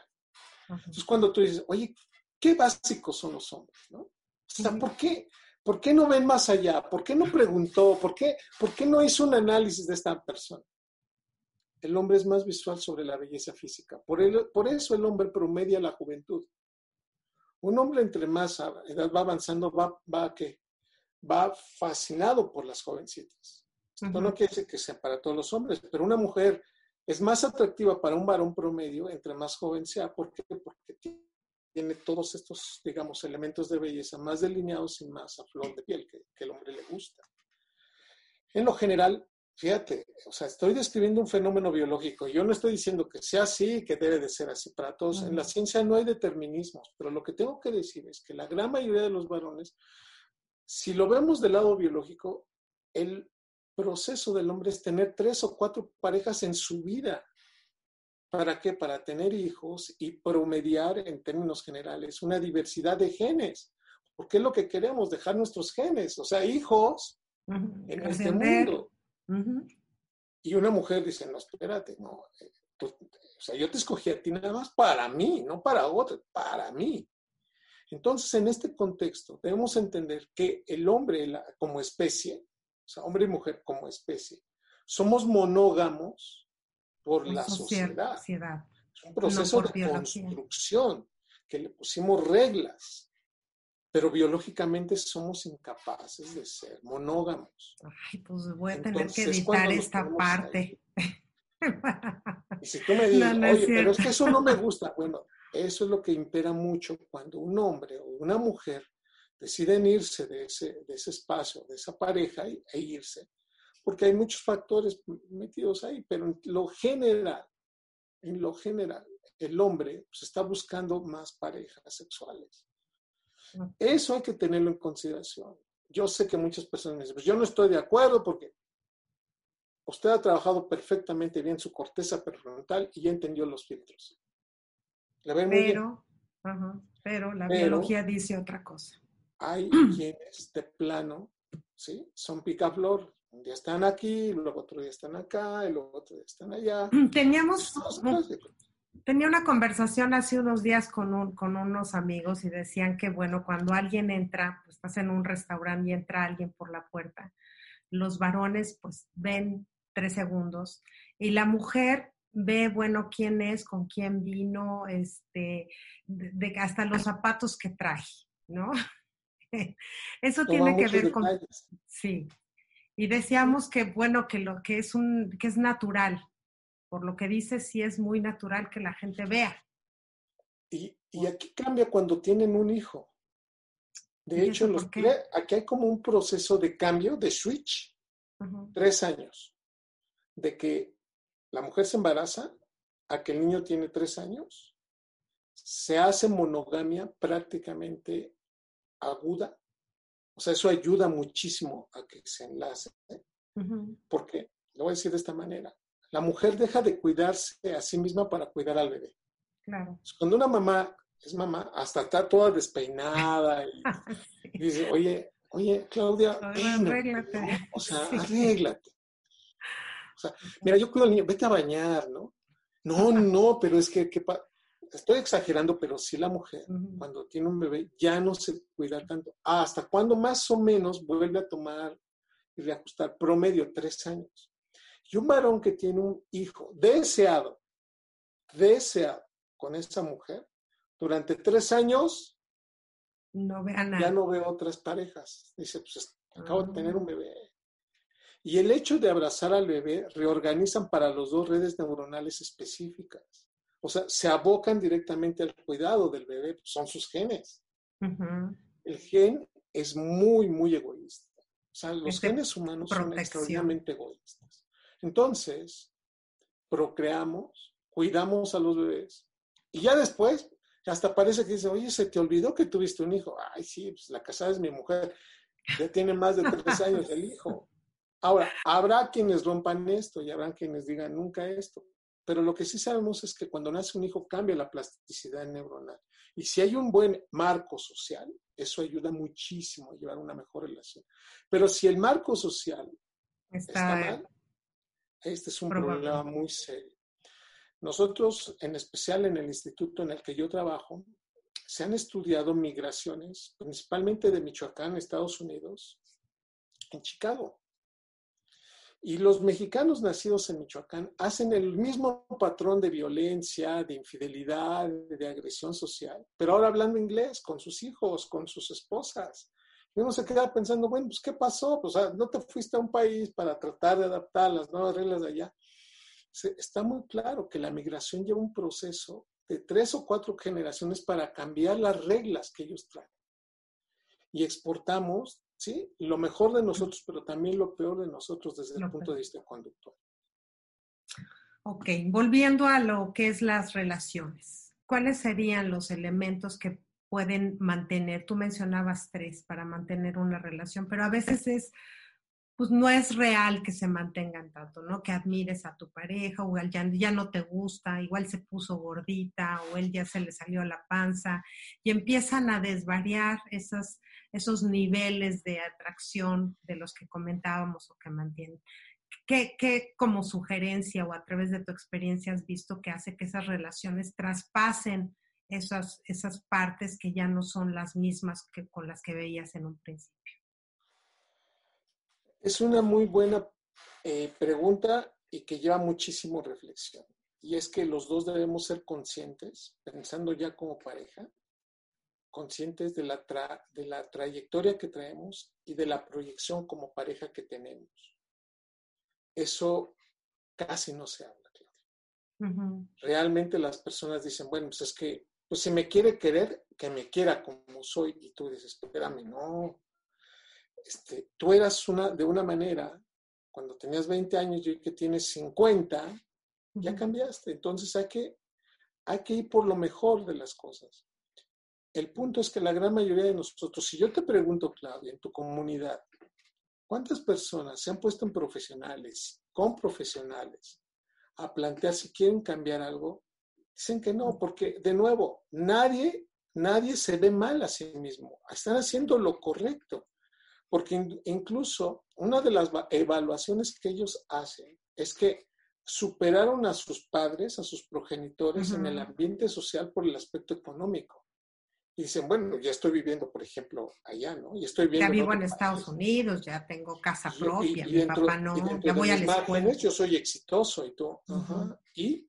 Entonces, cuando tú dices, oye, qué básicos son los hombres, ¿no? O sea. ¿por qué? ¿Por qué no ven más allá? ¿Por qué no preguntó? ¿Por qué, ¿Por qué no hizo un análisis de esta persona? El hombre es más visual sobre la belleza física. Por, el- por eso el hombre promedia la juventud. Un hombre entre más edad va avanzando, va, va qué? Va fascinado por las jovencitas. Esto no quiere decir que sea para todos los hombres, pero una mujer es más atractiva para un varón promedio entre más joven sea. ¿Por qué? Porque tiene todos estos, digamos, elementos de belleza más delineados y más a flor de piel que, que el hombre le gusta. En lo general, fíjate, o sea, estoy describiendo un fenómeno biológico. Yo no estoy diciendo que sea así, que debe de ser así para todos. En la ciencia no hay determinismos, pero lo que tengo que decir es que la gran mayoría de los varones, si lo vemos del lado biológico, el proceso del hombre es tener tres o cuatro parejas en su vida. ¿Para qué? Para tener hijos y promediar en términos generales una diversidad de genes. Porque es lo que queremos, dejar nuestros genes, o sea, hijos en este Ascender. Y una mujer dice, no, espérate, no, eh, tú- o sea, yo te escogí a ti nada más para mí, no para otro, para mí. Entonces, en este contexto, debemos entender que el hombre la- como especie, o sea, hombre y mujer como especie, somos monógamos por la sociedad. sociedad. Es un proceso de construcción, que le pusimos reglas, pero biológicamente somos incapaces de ser monógamos. Ay, pues voy a tener que Entonces, cuando editar esta parte. Y si tú me [laughs] dices, No, no oye, pero es que eso no me gusta, bueno, eso es lo que impera mucho cuando un hombre o una mujer deciden irse de ese, de ese espacio, de esa pareja y- e irse, porque hay muchos factores metidos ahí, pero en lo general, en lo general, el hombre pues, está buscando más parejas sexuales. Eso hay que tenerlo en consideración. Yo sé que muchas personas me dicen, pues yo no estoy de acuerdo porque usted ha trabajado perfectamente bien su corteza prefrontal y ya entendió los filtros. Le ven muy bien. Pero, ajá, pero la Pero- biología dice otra cosa. Hay [clears throat] quienes de plano, ¿sí? Son picaflor. Un día están aquí, luego otro día están acá, y luego otro día están allá. Teníamos, Tenía una conversación hace unos días con, un- con unos amigos y decían que, bueno, cuando alguien entra, pues estás en un restaurante y entra alguien por la puerta, los varones pues ven tres segundos y la mujer ve, bueno, quién es, con quién vino, este, de, de- hasta los zapatos que trae, ¿no? [laughs] Eso tiene que ver con... Sí. Y decíamos que, bueno, que lo que es, un, que es natural. Por lo que dices, sí es muy natural que la gente vea. Y, y aquí cambia cuando tienen un hijo. De hecho, los, aquí hay como un proceso de cambio, de switch, tres años, de que la mujer se embaraza a que el niño tiene tres años, se hace monogamia prácticamente aguda. O sea, eso ayuda muchísimo a que se enlace. Porque, lo voy a decir de esta manera, la mujer deja de cuidarse a sí misma para cuidar al bebé. Claro. Cuando una mamá es mamá, hasta está toda despeinada y, [laughs] dice, oye, oye, Claudia, arréglate. O sea, arréglate. O sea, mira, yo cuido al niño, vete a bañar, ¿no? No, no, pero es que, estoy exagerando, pero sí la mujer, cuando tiene un bebé, ya no se cuida tanto. hasta cuando más o menos vuelve a tomar y reajustar, promedio, tres años. Y un varón que tiene un hijo deseado, deseado con esa mujer, durante tres años no ya no veo otras parejas. Dice, pues acabo de tener un ah. bebé. Y el hecho de abrazar al bebé reorganizan para los dos redes neuronales específicas. O sea, se abocan directamente al cuidado del bebé, pues, son sus genes. El gen es muy, muy egoísta. O sea, los genes humanos son extraordinariamente egoístas. Entonces, procreamos, cuidamos a los bebés y ya después hasta parece que dice, oye, se te olvidó que tuviste un hijo. Ay, sí, pues la casada es mi mujer. Ya tiene más de tres años el hijo. Ahora, habrá quienes rompan esto y habrá quienes digan nunca esto. Pero lo que sí sabemos es que cuando nace un hijo cambia la plasticidad neuronal. Y si hay un buen marco social, eso ayuda muchísimo a llevar una mejor relación. Pero si el marco social está, mal, este es un problema muy serio. Nosotros, en especial en el instituto en el que yo trabajo, se han estudiado migraciones, principalmente de Michoacán, Estados Unidos, en Chicago. Y los mexicanos nacidos en Michoacán hacen el mismo patrón de violencia, de infidelidad, de agresión social, pero ahora hablando inglés con sus hijos, con sus esposas. Y uno se queda pensando, bueno, pues ¿qué pasó? Pues no te fuiste a un país para tratar de adaptar las nuevas reglas de allá está muy claro que la migración lleva un proceso de tres o cuatro generaciones para cambiar las reglas que ellos traen. Y exportamos, ¿sí? Lo mejor de nosotros, pero también lo peor de nosotros desde el punto de vista conductual. Ok, volviendo a lo que es las relaciones. ¿Cuáles serían los elementos que pueden mantener? Tú mencionabas tres para mantener una relación, pero a veces es pues no es real que se mantengan tanto, ¿no? Que admires a tu pareja o ya, ya no te gusta, igual se puso gordita o él ya se le salió la panza y empiezan a desvariar esos, esos niveles de atracción de los que comentábamos o que mantienen. ¿Qué, ¿Qué, como sugerencia o a través de tu experiencia has visto que hace que esas relaciones traspasen esas, esas partes que ya no son las mismas que con las que veías en un principio? Es una muy buena eh, pregunta y que lleva muchísimo reflexión. Y es que los dos debemos ser conscientes, pensando ya como pareja, conscientes de la, de la trayectoria que traemos y de la proyección como pareja que tenemos. Eso casi no se habla, Claudia. Realmente las personas dicen, bueno, pues es que, pues si me quiere querer, que me quiera como soy. Y tú dices, espérame, no, este, tú eras una, de una manera, cuando tenías 20 años y que tienes 50, ya cambiaste. Entonces hay que, hay que ir por lo mejor de las cosas. El punto es que la gran mayoría de nosotros, si yo te pregunto, Claudia, en tu comunidad, ¿cuántas personas se han puesto en profesionales, con profesionales, a plantear si quieren cambiar algo? Dicen que no, porque de nuevo, nadie, nadie se ve mal a sí mismo. Están haciendo lo correcto. Porque incluso una de las evaluaciones que ellos hacen es que superaron a sus padres, a sus progenitores en el ambiente social por el aspecto económico. Y dicen, bueno, ya estoy viviendo, por ejemplo, allá, ¿no? Y estoy viviendo. Ya vivo en, Estados Unidos, ya tengo casa propia, mi papá no, ya voy a la escuela. Yo soy exitoso y todo. Y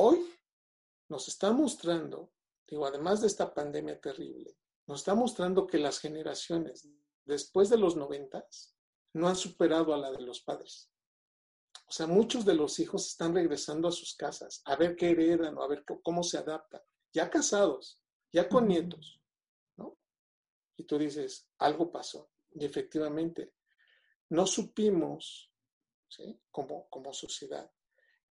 hoy nos está mostrando, digo, además de esta pandemia terrible, nos está mostrando que las generaciones después de los noventas no han superado a la de los padres. O sea, muchos de los hijos están regresando a sus casas a ver qué heredan o a ver cómo se adaptan, ya casados, ya con nietos, ¿no? Y tú dices, algo pasó. Y efectivamente, no supimos, ¿sí? como, como sociedad,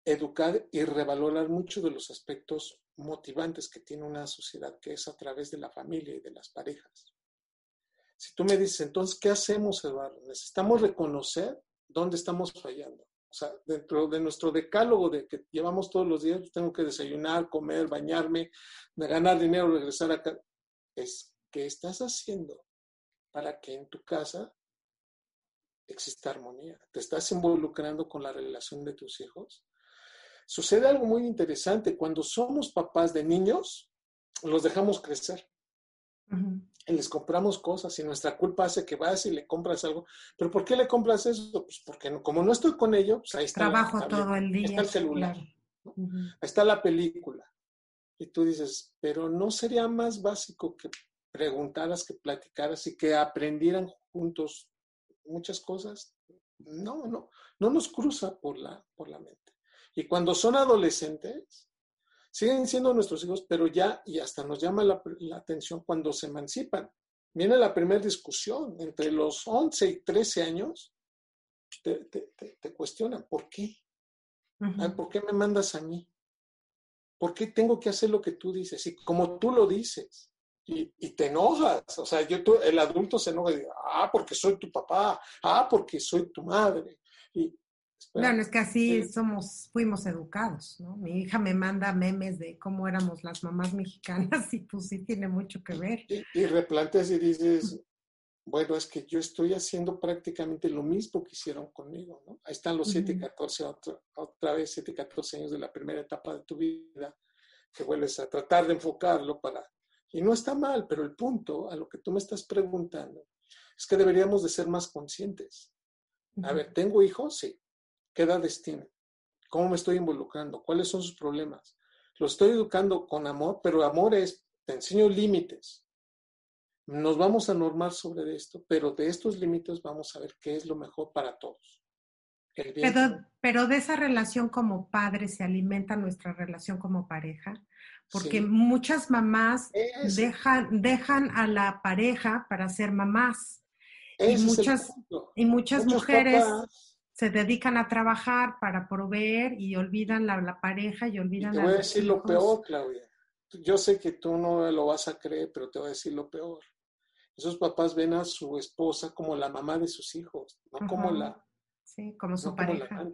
educar y revalorar muchos de los aspectos motivantes que tiene una sociedad, que es a través de la familia y de las parejas. Si tú me dices, entonces, ¿qué hacemos, Eduardo? Necesitamos reconocer dónde estamos fallando. O sea, dentro de nuestro decálogo de que llevamos todos los días, tengo que desayunar, comer, bañarme, ganar dinero, regresar acá. Es, ¿qué estás haciendo para que en tu casa exista armonía? ¿Te estás involucrando con la relación de tus hijos? Sucede algo muy interesante. Cuando somos papás de niños, los dejamos crecer. Y les compramos cosas y nuestra culpa hace que vas y le compras algo. ¿Pero por qué le compras eso? Pues porque como no estoy con ellos, pues ahí está. Trabajo todo el día. Ahí está el celular. Ahí está la película. Y tú dices, pero ¿no sería más básico que preguntaras, que platicaras y que aprendieran juntos muchas cosas? No, no, no nos cruza por la, por la mente. Y cuando son adolescentes, siguen siendo nuestros hijos, pero ya, y hasta nos llama la, atención cuando se emancipan. Viene la primera discusión, entre los 11 y 13 años, te, cuestionan, ¿por qué? ¿Por qué me mandas a mí? ¿Por qué tengo que hacer lo que tú dices? Y como tú lo dices, y, te enojas, o sea, yo, el adulto se enoja y dice, ah, porque soy tu papá, ah, porque soy tu madre. Y, bueno, es que así somos, fuimos educados, ¿no? Mi hija me manda memes de cómo éramos las mamás mexicanas [laughs] y pues sí tiene mucho que ver. Y, y replanteas y dices, bueno, es que yo estoy haciendo prácticamente lo mismo que hicieron conmigo, ¿no? Ahí están los 7 y 14, otra, otra vez 7 y 14 años de la primera etapa de tu vida, que vuelves a tratar de enfocarlo para... Y no está mal, pero el punto a lo que tú me estás preguntando es que deberíamos de ser más conscientes. A ver, ¿tengo hijos? Sí. ¿Qué edad tiene? ¿Cómo me estoy involucrando? ¿Cuáles son sus problemas? Lo estoy educando con amor, pero amor es, te enseño límites. Nos vamos a normar sobre esto, pero de estos límites vamos a ver qué es lo mejor para todos. Pero, de esa relación como padre se alimenta nuestra relación como pareja, porque muchas mamás dejan, dejan a la pareja para ser mamás. y muchas, y muchas mujeres se dedican a trabajar para proveer y olvidan la, la pareja y olvidan y te voy a decir lo peor, Claudia. Yo sé que tú no lo vas a creer, pero te voy a decir lo peor. Esos papás ven a su esposa como la mamá de sus hijos, no como la... Sí, como su pareja.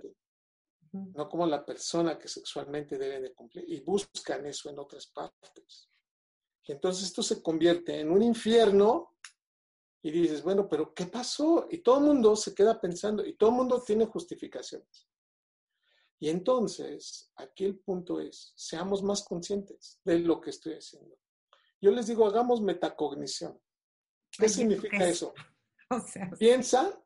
No como la persona que sexualmente debe de cumplir. Y buscan eso en otras partes. Entonces esto se convierte en un infierno y dices, bueno, pero ¿qué pasó? Y todo el mundo se queda pensando y todo el mundo tiene justificaciones. Y entonces, aquí el punto es, seamos más conscientes de lo que estoy haciendo. Yo les digo, hagamos metacognición. ¿Qué significa eso? [laughs] Piensa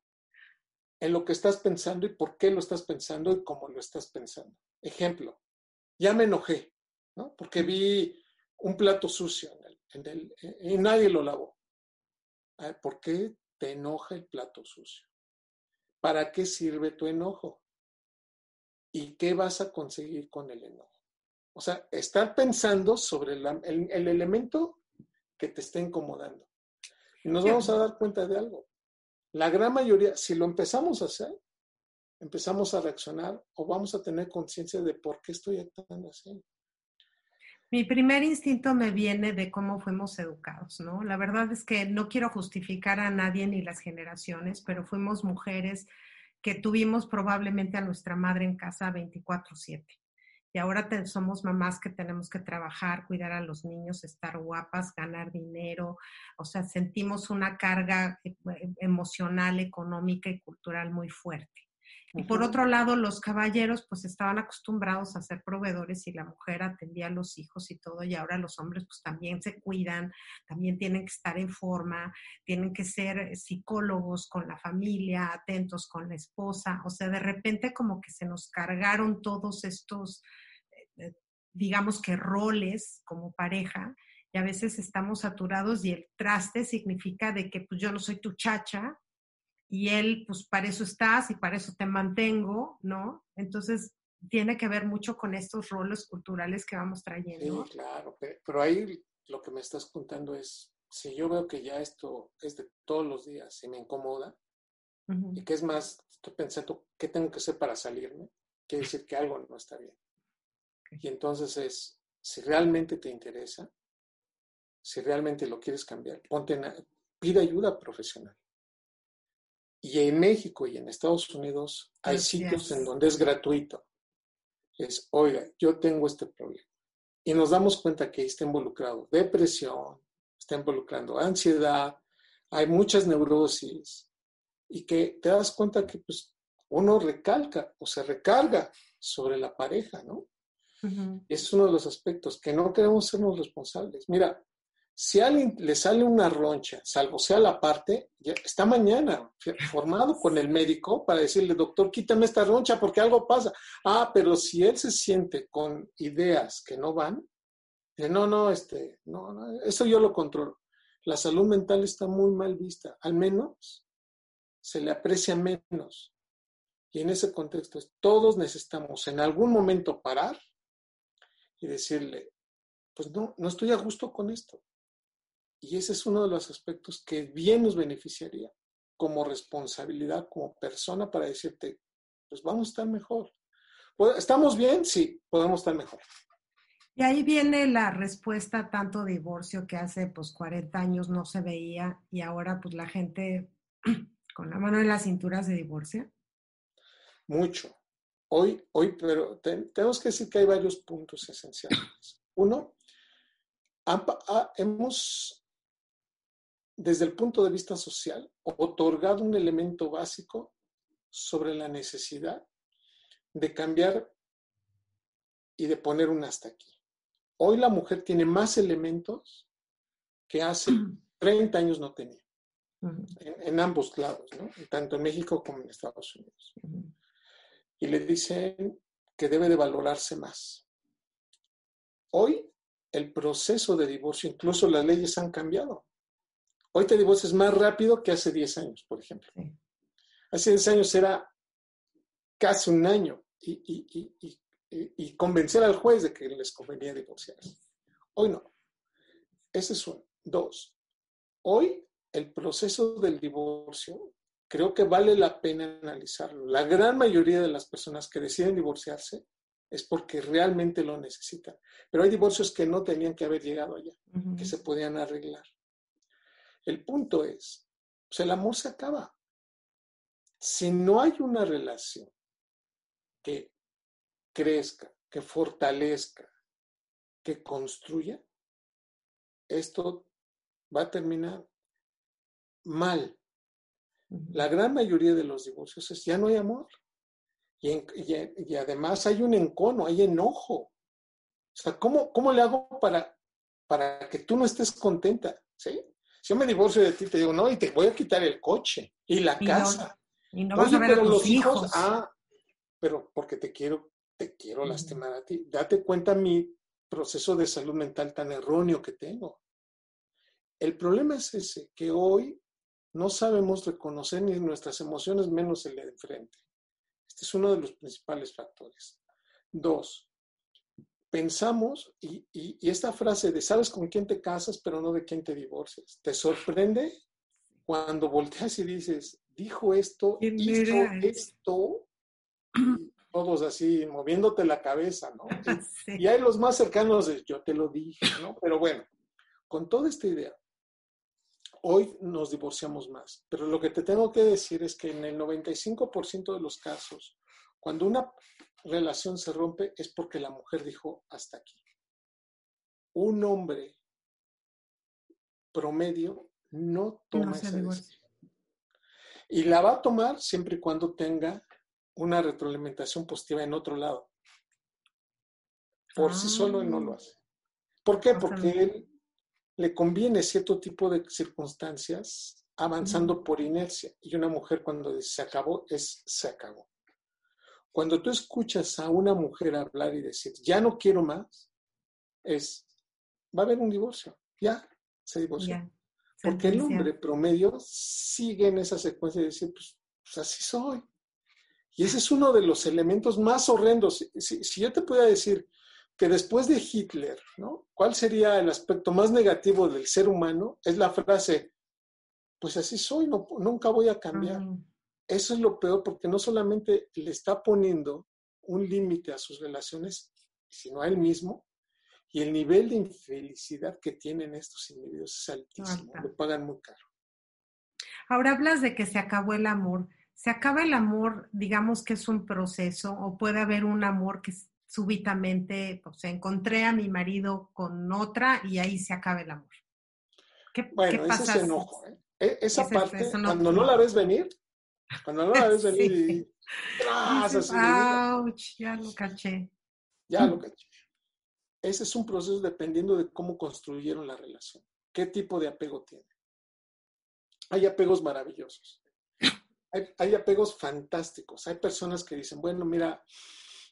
en lo que estás pensando y por qué lo estás pensando y cómo lo estás pensando. Ejemplo, ya me enojé, ¿no? Porque vi un plato sucio en el, y nadie lo lavó. ¿Por qué te enoja el plato sucio? ¿Para qué sirve tu enojo? ¿Y qué vas a conseguir con el enojo? O sea, estar pensando sobre el, elemento que te está incomodando. Y nos vamos a dar cuenta de algo. La gran mayoría, si lo empezamos a hacer, empezamos a reaccionar o vamos a tener conciencia de por qué estoy actuando así. Mi primer instinto me viene de cómo fuimos educados, ¿no? La verdad es que no quiero justificar a nadie ni las generaciones, pero fuimos mujeres que tuvimos probablemente a nuestra madre en casa 24/7. Y ahora somos mamás que tenemos que trabajar, cuidar a los niños, estar guapas, ganar dinero. O sea, sentimos una carga eh, emocional, económica y cultural muy fuerte. Y por otro lado, los caballeros pues estaban acostumbrados a ser proveedores y la mujer atendía a los hijos y todo, y ahora los hombres pues también se cuidan, también tienen que estar en forma, tienen que ser psicólogos con la familia, atentos con la esposa, o sea, de repente como que se nos cargaron todos estos, eh, digamos que roles como pareja, y a veces estamos saturados y el traste significa de que pues yo no soy tu chacha y él pues para eso estás y para eso te mantengo, ¿no? Entonces tiene que ver mucho con estos roles culturales que vamos trayendo. Sí, claro, pero ahí lo que me estás contando es, si yo veo que ya esto es de todos los días y me incomoda, y que es más, estoy pensando, ¿qué tengo que hacer para salirme? Quiere decir que algo no está bien. Y entonces es, si realmente te interesa, si realmente lo quieres cambiar, ponte pide ayuda profesional. Y en México y en Estados Unidos hay sitios en donde es gratuito. Es, oiga, yo tengo este problema. Y nos damos cuenta que está involucrado depresión, está involucrando ansiedad, hay muchas neurosis, y que te das cuenta que pues, uno recalca o se recarga sobre la pareja, ¿no? Es uno de los aspectos que no queremos sernos responsables. Mira, si a alguien le sale una roncha, salvo sea la parte, ya está mañana formado con el médico para decirle, doctor, quítame esta roncha porque algo pasa. Ah, pero si él se siente con ideas que no van, no, no, este, no, no, eso yo lo controlo. La salud mental está muy mal vista, al menos se le aprecia menos. Y en ese contexto todos necesitamos en algún momento parar y decirle, pues no, no estoy a gusto con esto. Y ese es uno de los aspectos que bien nos beneficiaría como responsabilidad, como persona, para decirte, pues vamos a estar mejor. ¿Estamos bien? Sí, podemos estar mejor. Y ahí viene la respuesta tanto divorcio que hace pues 40 años no se veía y ahora pues la gente [clears throat] con la mano en la cintura se divorcia? Mucho. Hoy, hoy, pero tenemos que decir que hay varios puntos esenciales. Uno, hemos, desde el punto de vista social, otorgado un elemento básico sobre la necesidad de cambiar y de poner un hasta aquí. Hoy la mujer tiene más elementos que hace [clears throat] 30 años no tenía en, ambos lados, ¿no? tanto en México como en Estados Unidos. Y le dicen que debe de valorarse más. Hoy el proceso de divorcio, incluso las leyes han cambiado. Hoy te divorcias más rápido que hace 10 años, por ejemplo. Hace 10 años era casi un año y, y, convencer al juez de que les convenía divorciarse. Hoy no. Ese es uno. Dos, hoy el proceso del divorcio, creo que vale la pena analizarlo. La gran mayoría de las personas que deciden divorciarse es porque realmente lo necesitan. Pero hay divorcios que no tenían que haber llegado allá, que se podían arreglar. El punto es, pues el amor se acaba. Si no hay una relación que crezca, que fortalezca, que construya, esto va a terminar mal. La gran mayoría de los divorcios es ya no hay amor. Y, además hay un encono, hay enojo. O sea, ¿cómo, cómo le hago para, para que tú no estés contenta? ¿Sí? Si yo me divorcio de ti, te digo, no, y te voy a quitar el coche y la casa. y no vas a ver a los hijos. Ah, pero porque te quiero, te quiero lastimar a ti. Date cuenta mi proceso de salud mental tan erróneo que tengo. El problema es ese, que hoy no sabemos reconocer ni nuestras emociones menos el de enfrente. Este es uno de los principales factores. Dos, pensamos, y, esta frase de sabes con quién te casas, pero no de quién te divorcias, ¿te sorprende cuando volteas y dices, dijo esto, hizo esto? [clears throat] todos así, moviéndote la cabeza, ¿no? [laughs] Y hay los más cercanos de yo te lo dije, ¿no? Pero bueno, con toda esta idea, hoy nos divorciamos más. Pero lo que te tengo que decir es que en el 95% de los casos, cuando una relación se rompe es porque la mujer dijo hasta aquí. Un hombre promedio no toma esa decisión. Y la va a tomar siempre y cuando tenga una retroalimentación positiva en otro lado. Por sí solo él no lo ah. hace. ¿Por qué? Porque él le conviene cierto tipo de circunstancias avanzando por inercia. Y una mujer cuando dice se acabó, es se acabó. Cuando tú escuchas a una mujer hablar y decir, ya no quiero más, es, va a haber un divorcio. ya, se divorció. Porque el hombre promedio sigue en esa secuencia de decir, pues, pues, así soy. Y ese es uno de los elementos más horrendos. Si, si, yo te pudiera decir que después de Hitler, ¿no? ¿Cuál sería el aspecto más negativo del ser humano? Es la frase, pues así soy, no, nunca voy a cambiar. Eso es lo peor porque no solamente le está poniendo un límite a sus relaciones, sino a él mismo, y el nivel de infelicidad que tienen estos individuos es altísimo, lo pagan muy caro. Ahora hablas de que se acabó el amor. ¿Se acaba el amor, digamos que es un proceso, o puede haber un amor que súbitamente, o sea, encontré a mi marido con otra y ahí se acaba el amor? ¿Qué, bueno, ¿qué pasa? Ese es enojo, ¿eh? E, esa parte, cuando no la ves venir, cuando no la ves [laughs] venir y... ya lo caché. Ya lo caché. Ese es un proceso dependiendo de cómo construyeron la relación, qué tipo de apego tiene. Hay apegos maravillosos, hay, hay, apegos fantásticos. Hay personas que dicen, bueno, mira,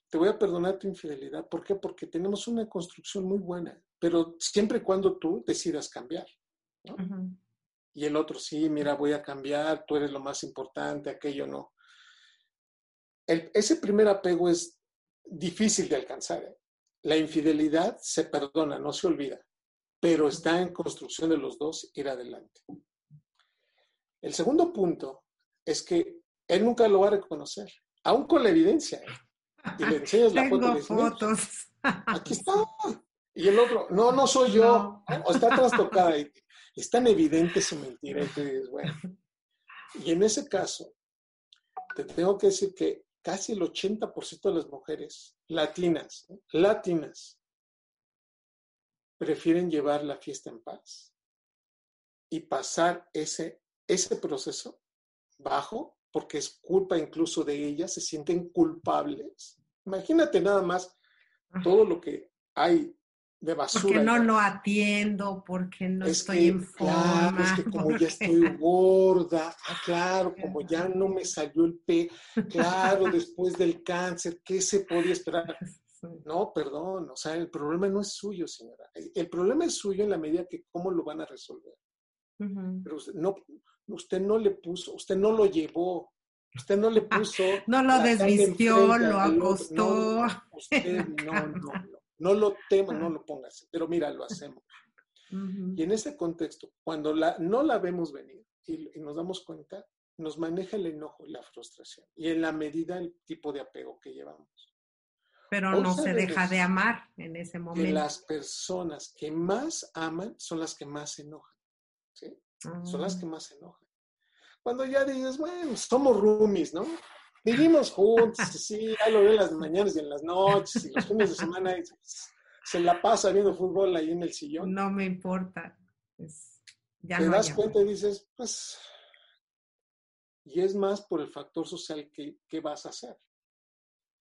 te voy a perdonar tu infidelidad. ¿Por qué? Porque tenemos una construcción muy buena, pero siempre y cuando tú decidas cambiar. Y el otro, sí, mira, voy a cambiar, tú eres lo más importante, aquello no. El, ese primer apego es difícil de alcanzar. ¿eh? La infidelidad se perdona, no se olvida, pero está en construcción de los dos ir adelante. El segundo punto es que él nunca lo va a reconocer, aún con la evidencia. ¿eh? Y le enseñas la foto. fotos. Aquí está. Y el otro, no, no soy yo. O está trastocada. Y es tan evidente su mentira. Y tú dices, bueno. Y en ese caso, te tengo que decir que casi el 80% de las mujeres latinas, latinas, prefieren llevar la fiesta en paz y pasar ese, ese proceso bajo, porque es culpa incluso de ellas, se sienten culpables. Imagínate nada más todo lo que hay de basura. Porque no lo atiendo, porque no estoy en forma. Claro, es que como ya [laughs] estoy gorda, ah, claro, como ya no me salió el pe, claro, después del cáncer, ¿qué se podía esperar? [laughs] No, perdón, o sea, el problema no es suyo, señora. El problema es suyo en la medida que cómo lo van a resolver. Pero usted no, usted no le puso, usted no lo llevó, usted no le puso. no lo desvistió, lo acostó. [laughs] usted no, no, no. No lo temas, no lo pongas, pero mira, lo hacemos. Y en ese contexto, cuando la, no la vemos venir y, nos damos cuenta, nos maneja el enojo y la frustración. Y en la medida el tipo de apego que llevamos. Pero no se deja de amar en ese momento. Que las personas que más aman son las que más se enojan. ¿sí? Son las que mm. más se enojan. Cuando ya dices, bueno, somos roomies, ¿no? Vivimos juntos, sí, ya lo veo en las mañanas y en las noches, y los fines de semana se la pasa viendo fútbol ahí en el sillón. No me importa. ya Te das cuenta y dices, pues, y es más por el factor social que, vas a hacer.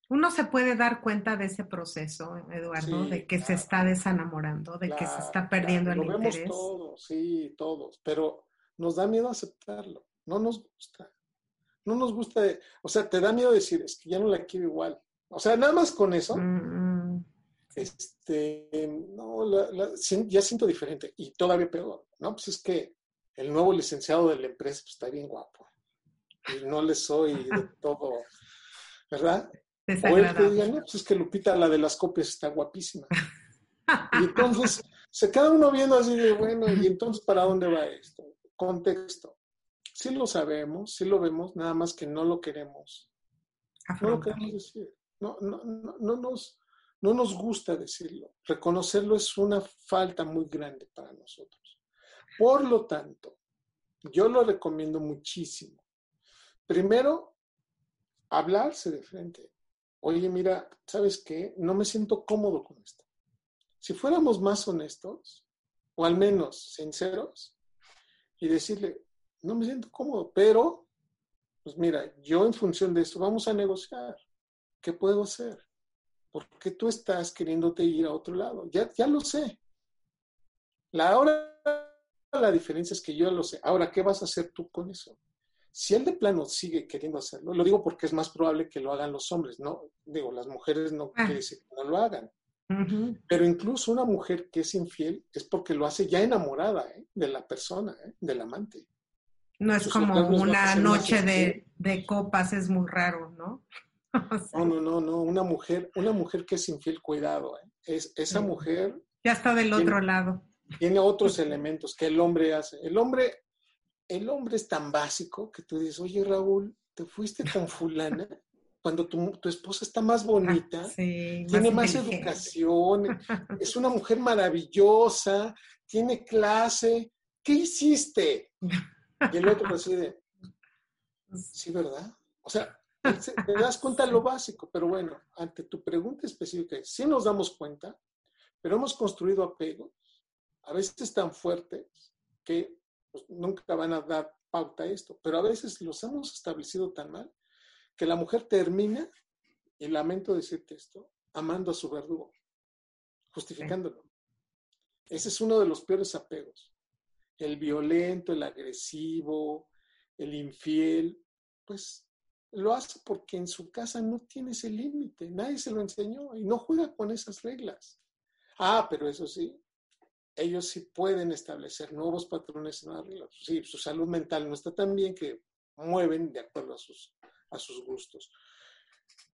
Uno se puede dar cuenta de ese proceso, Eduardo, de que se está desenamorando, de que se está perdiendo el lo interés. Vemos todos, sí, todos, pero nos da miedo aceptarlo, no nos gusta no nos gusta, o sea, te da miedo decir, es que ya no la quiero igual. O sea, nada más con eso, mm, mm. este, no, ya siento diferente y todavía peor, ¿no? Pues es que el nuevo licenciado de la empresa pues, está bien guapo y no le soy de [laughs] todo, ¿verdad? O el que diga, no, pues es que Lupita, la de las copias, está guapísima. [laughs] Y entonces se queda uno viendo así de, bueno, ¿y entonces para dónde va esto? Contexto sí lo sabemos, sí lo vemos, nada más que no lo queremos. No lo queremos decir. No, no, no, nos, no nos gusta decirlo. Reconocerlo es una falta muy grande para nosotros. Por lo tanto, yo lo recomiendo muchísimo. Primero, hablarse de frente. Oye, mira, ¿sabes qué? No me siento cómodo con esto. Si fuéramos más honestos, o al menos sinceros, y decirle, no me siento cómodo, pero, pues mira, yo en función de esto vamos a negociar. ¿Qué puedo hacer? Porque tú estás queriéndote ir a otro lado. Ya, ya lo sé. La, ahora la diferencia es que yo lo sé. Ahora, ¿qué vas a hacer tú con eso? Si él de plano sigue queriendo hacerlo, lo digo porque es más probable que lo hagan los hombres, ¿no? Digo, las mujeres no ah. quiere decir que no lo hagan. Pero incluso una mujer que es infiel es porque lo hace ya enamorada ¿eh? de la persona, ¿eh? del amante. No es como una más noche de, de copas, es muy raro, ¿no? [laughs] O sea, No, no, no, no. Una mujer, una mujer que es infiel, cuidado. ¿eh? Es, esa Sí. mujer ya está del Tiene- otro lado. tiene otros [laughs] elementos que el hombre hace. El hombre, el hombre es tan básico que tú dices, oye Raúl, te fuiste con fulana cuando tu, tu esposa está más bonita, Sí, tiene más inteligente. educación, [laughs] es una mujer maravillosa, tiene clase. ¿Qué hiciste? Y el otro así de, sí, ¿verdad? O sea, te das cuenta lo básico, pero bueno, ante tu pregunta específica, sí nos damos cuenta, pero hemos construido apegos, a veces tan fuertes que pues, nunca van a dar pauta a esto, pero a veces los hemos establecido tan mal que la mujer termina, y lamento decirte esto, amando a su verdugo, justificándolo. Ese es uno de los peores apegos. El violento, el agresivo, el infiel, pues lo hace porque en su casa no tiene ese límite, nadie se lo enseñó y no juega con esas reglas. Ah, pero eso sí, ellos sí pueden establecer nuevos patrones, nuevas reglas. Sí, su salud mental no está tan bien que mueven de acuerdo a sus, a sus gustos.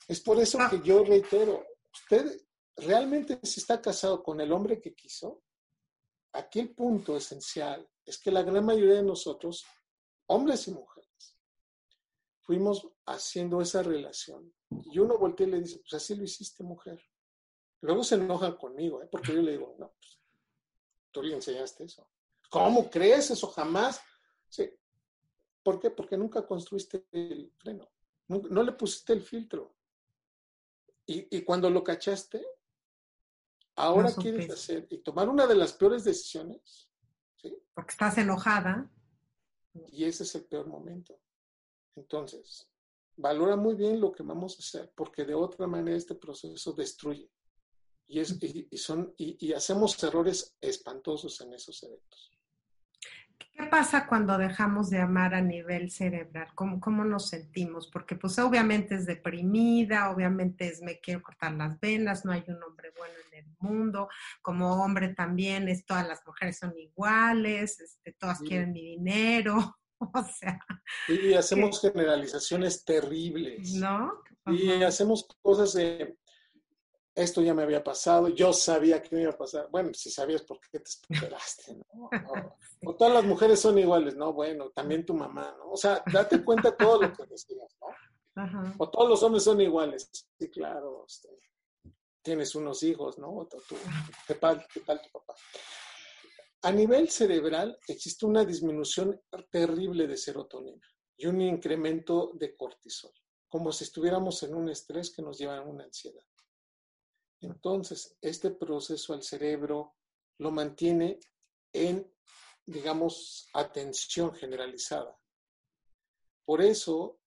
Es por eso que yo reitero, usted realmente si está casado con el hombre que quiso, aquí el punto esencial es que la gran mayoría de nosotros, hombres y mujeres, fuimos haciendo esa relación. Y uno voltea y le dice, pues así lo hiciste, mujer. Luego se enojan conmigo, ¿eh? porque yo le digo, no, pues tú le enseñaste eso. ¿Cómo crees eso jamás? Sí. ¿Por qué? Porque nunca construiste el freno. No, no le pusiste el filtro. Y, y cuando lo cachaste, ahora No quieres hacer y tomar una de las peores decisiones, ¿sí? Porque estás enojada. Y ese es el peor momento. Entonces, valora muy bien lo que vamos a hacer, porque de otra manera este proceso destruye. Y, es, y, y son, y, y hacemos errores espantosos en esos eventos. ¿Qué pasa cuando dejamos de amar a nivel cerebral? ¿Cómo, ¿Cómo nos sentimos? Porque pues obviamente es deprimida, obviamente es me quiero cortar las venas, no hay un hombre bueno en el mundo, como hombre también es todas las mujeres son iguales, este, todas Sí. quieren mi dinero, [laughs] o sea, Y hacemos generalizaciones terribles. ¿no? Y hacemos cosas de, esto ya me había pasado, yo sabía que me iba a pasar. Bueno, si sabías por qué te esperaste, ¿no? O, o todas las mujeres son iguales, ¿no? Bueno, también tu mamá, ¿no? O sea, date cuenta de todo lo que decías, ¿no? Ajá. O todos los hombres son iguales. Sí, claro. este, tienes unos hijos, ¿no? O tú- ¿qué, tal, ¿Qué tal tu papá? A nivel cerebral existe una disminución terrible de serotonina y un incremento de cortisol, como si estuviéramos en un estrés que nos lleva a una ansiedad. Entonces, este proceso al cerebro lo mantiene en, digamos, atención generalizada. Por eso,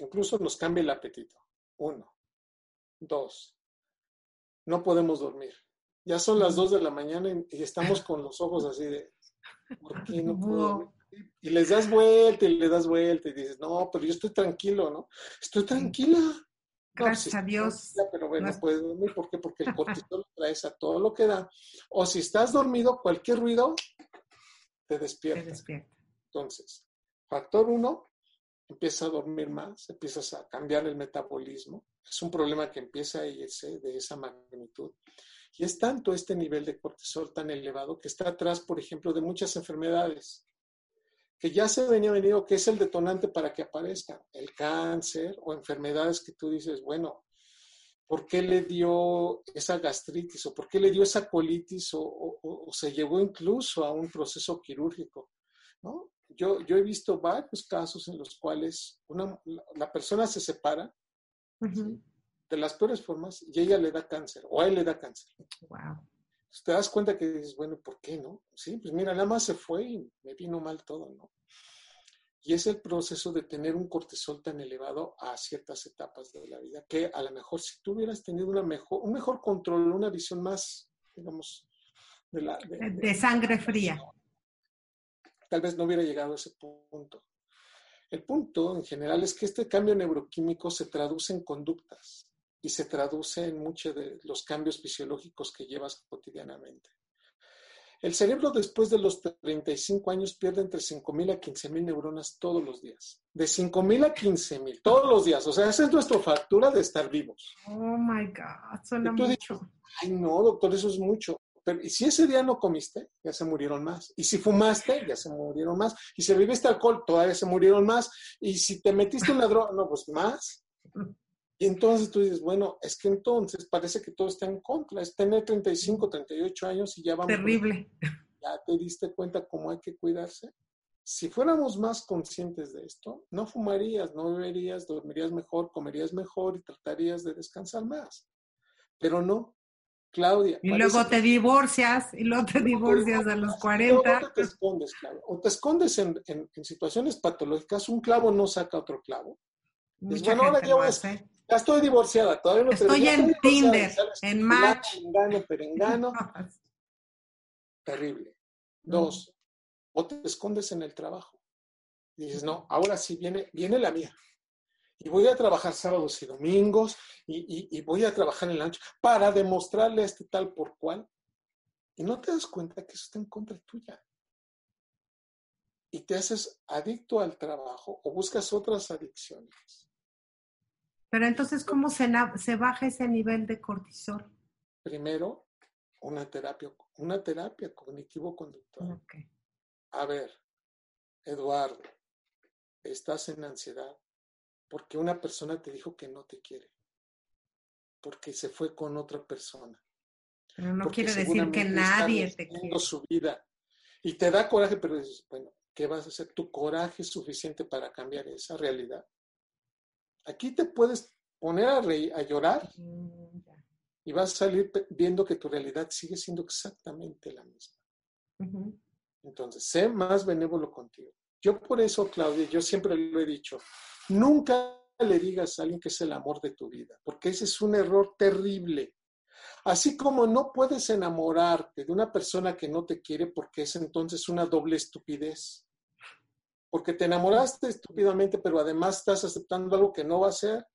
incluso nos cambia el apetito. Uno. Dos. No podemos dormir. Ya son las dos de la mañana y, y estamos con los ojos así de, ¿por qué no puedo dormir? Y les das vuelta y le das vuelta y dices, no, pero yo estoy tranquilo, ¿no? Estoy tranquila. No, Gracias sí, a Dios. pero bueno, no no es- puedes dormir. ¿Por qué? Porque el cortisol [laughs] lo traes a todo lo que da. O si estás dormido, cualquier ruido te Te despierta. despierta. Entonces, factor uno, empieza a dormir más, empiezas a cambiar el metabolismo. Es un problema que empieza a irse de esa magnitud. Y es tanto este nivel de cortisol tan elevado que está atrás, por ejemplo, de muchas enfermedades que ya se venía venido, que es el detonante para que aparezcan, el cáncer o enfermedades que tú dices, bueno, ¿por qué le dio esa gastritis o por qué le dio esa colitis o, o- o- o se llevó incluso a un proceso quirúrgico? ¿no? Yo, yo he visto varios casos en los cuales una, la, persona se separa de las peores formas y ella le da cáncer o a él le da cáncer. Wow. Te das cuenta que dices, bueno, ¿por qué no? Sí, pues mira, nada más se fue y me vino mal todo, ¿no? Y es el proceso de tener un cortisol tan elevado a ciertas etapas de la vida, que a lo mejor si tú hubieras tenido una mejor, un mejor control, una visión más, digamos, de la... de- De, de- de sangre fría. tal vez no hubiera llegado a ese punto. El punto en general es que este cambio neuroquímico se traduce en conductas y se traduce en muchos de los cambios fisiológicos que llevas cotidianamente. El cerebro después de los 35 años pierde entre 5.000 a 15.000 neuronas todos los días. De 5.000 a 15.000 todos los días. O sea, esa es nuestra factura de estar vivos. Oh my God, suena mucho. Ay, no, doctor, eso es mucho. Pero, y si ese día no comiste, ya se murieron más. Y si fumaste, ya se murieron más. Y si bebiste alcohol, todavía se murieron más. Y si te metiste una droga, no, pues más. Y entonces tú dices, bueno, es que entonces parece que todo está en contra. Es tener 35, 38 años y ya vamos. Terrible. [laughs] ¿Ya te diste cuenta cómo hay que cuidarse? Si fuéramos más conscientes de esto, no fumarías, no beberías, dormirías mejor, comerías mejor y tratarías de descansar más. Pero no, Claudia. Y luego te divorcias, y [laughs] luego te divorcias a los 40. O te escondes, claro. O te escondes en, en, situaciones patológicas. Un clavo no saca otro clavo. Mucha bueno, ahora ya, ya, estoy divorciada, todavía no Estoy en Tinder, en Match. Perengano, perengano. [laughs] Terrible. Dos, o te escondes en el trabajo. Y dices, no, ahora sí viene, viene la mía y voy a trabajar sábados y domingos y, voy a trabajar en la noche para demostrarle a este tal por cual. Y no te das cuenta que eso está en contra tuya. Y te haces adicto al trabajo o buscas otras adicciones. Pero entonces, ¿cómo se, se baja ese nivel de cortisol? Primero, una terapia, una terapia cognitivo-conductual. A ver, Eduardo, estás en ansiedad, porque una persona te dijo que no te quiere, porque se fue con otra persona. Pero no quiere decir que nadie te quiere. su vida y te da coraje, pero dices, bueno, ¿qué vas a hacer? ¿Tu coraje es suficiente para cambiar esa realidad? Aquí te puedes poner a, reír, a llorar mm, y vas a salir viendo que tu realidad sigue siendo exactamente la misma. Entonces, sé más benévolo contigo. Yo por eso, Claudia, yo siempre lo he dicho, Nunca le digas a alguien que es el amor de tu vida, porque ese es un error terrible. Así como no puedes enamorarte de una persona que no te quiere porque es entonces una doble estupidez. Porque te enamoraste estúpidamente, pero además estás aceptando algo que no va a ser.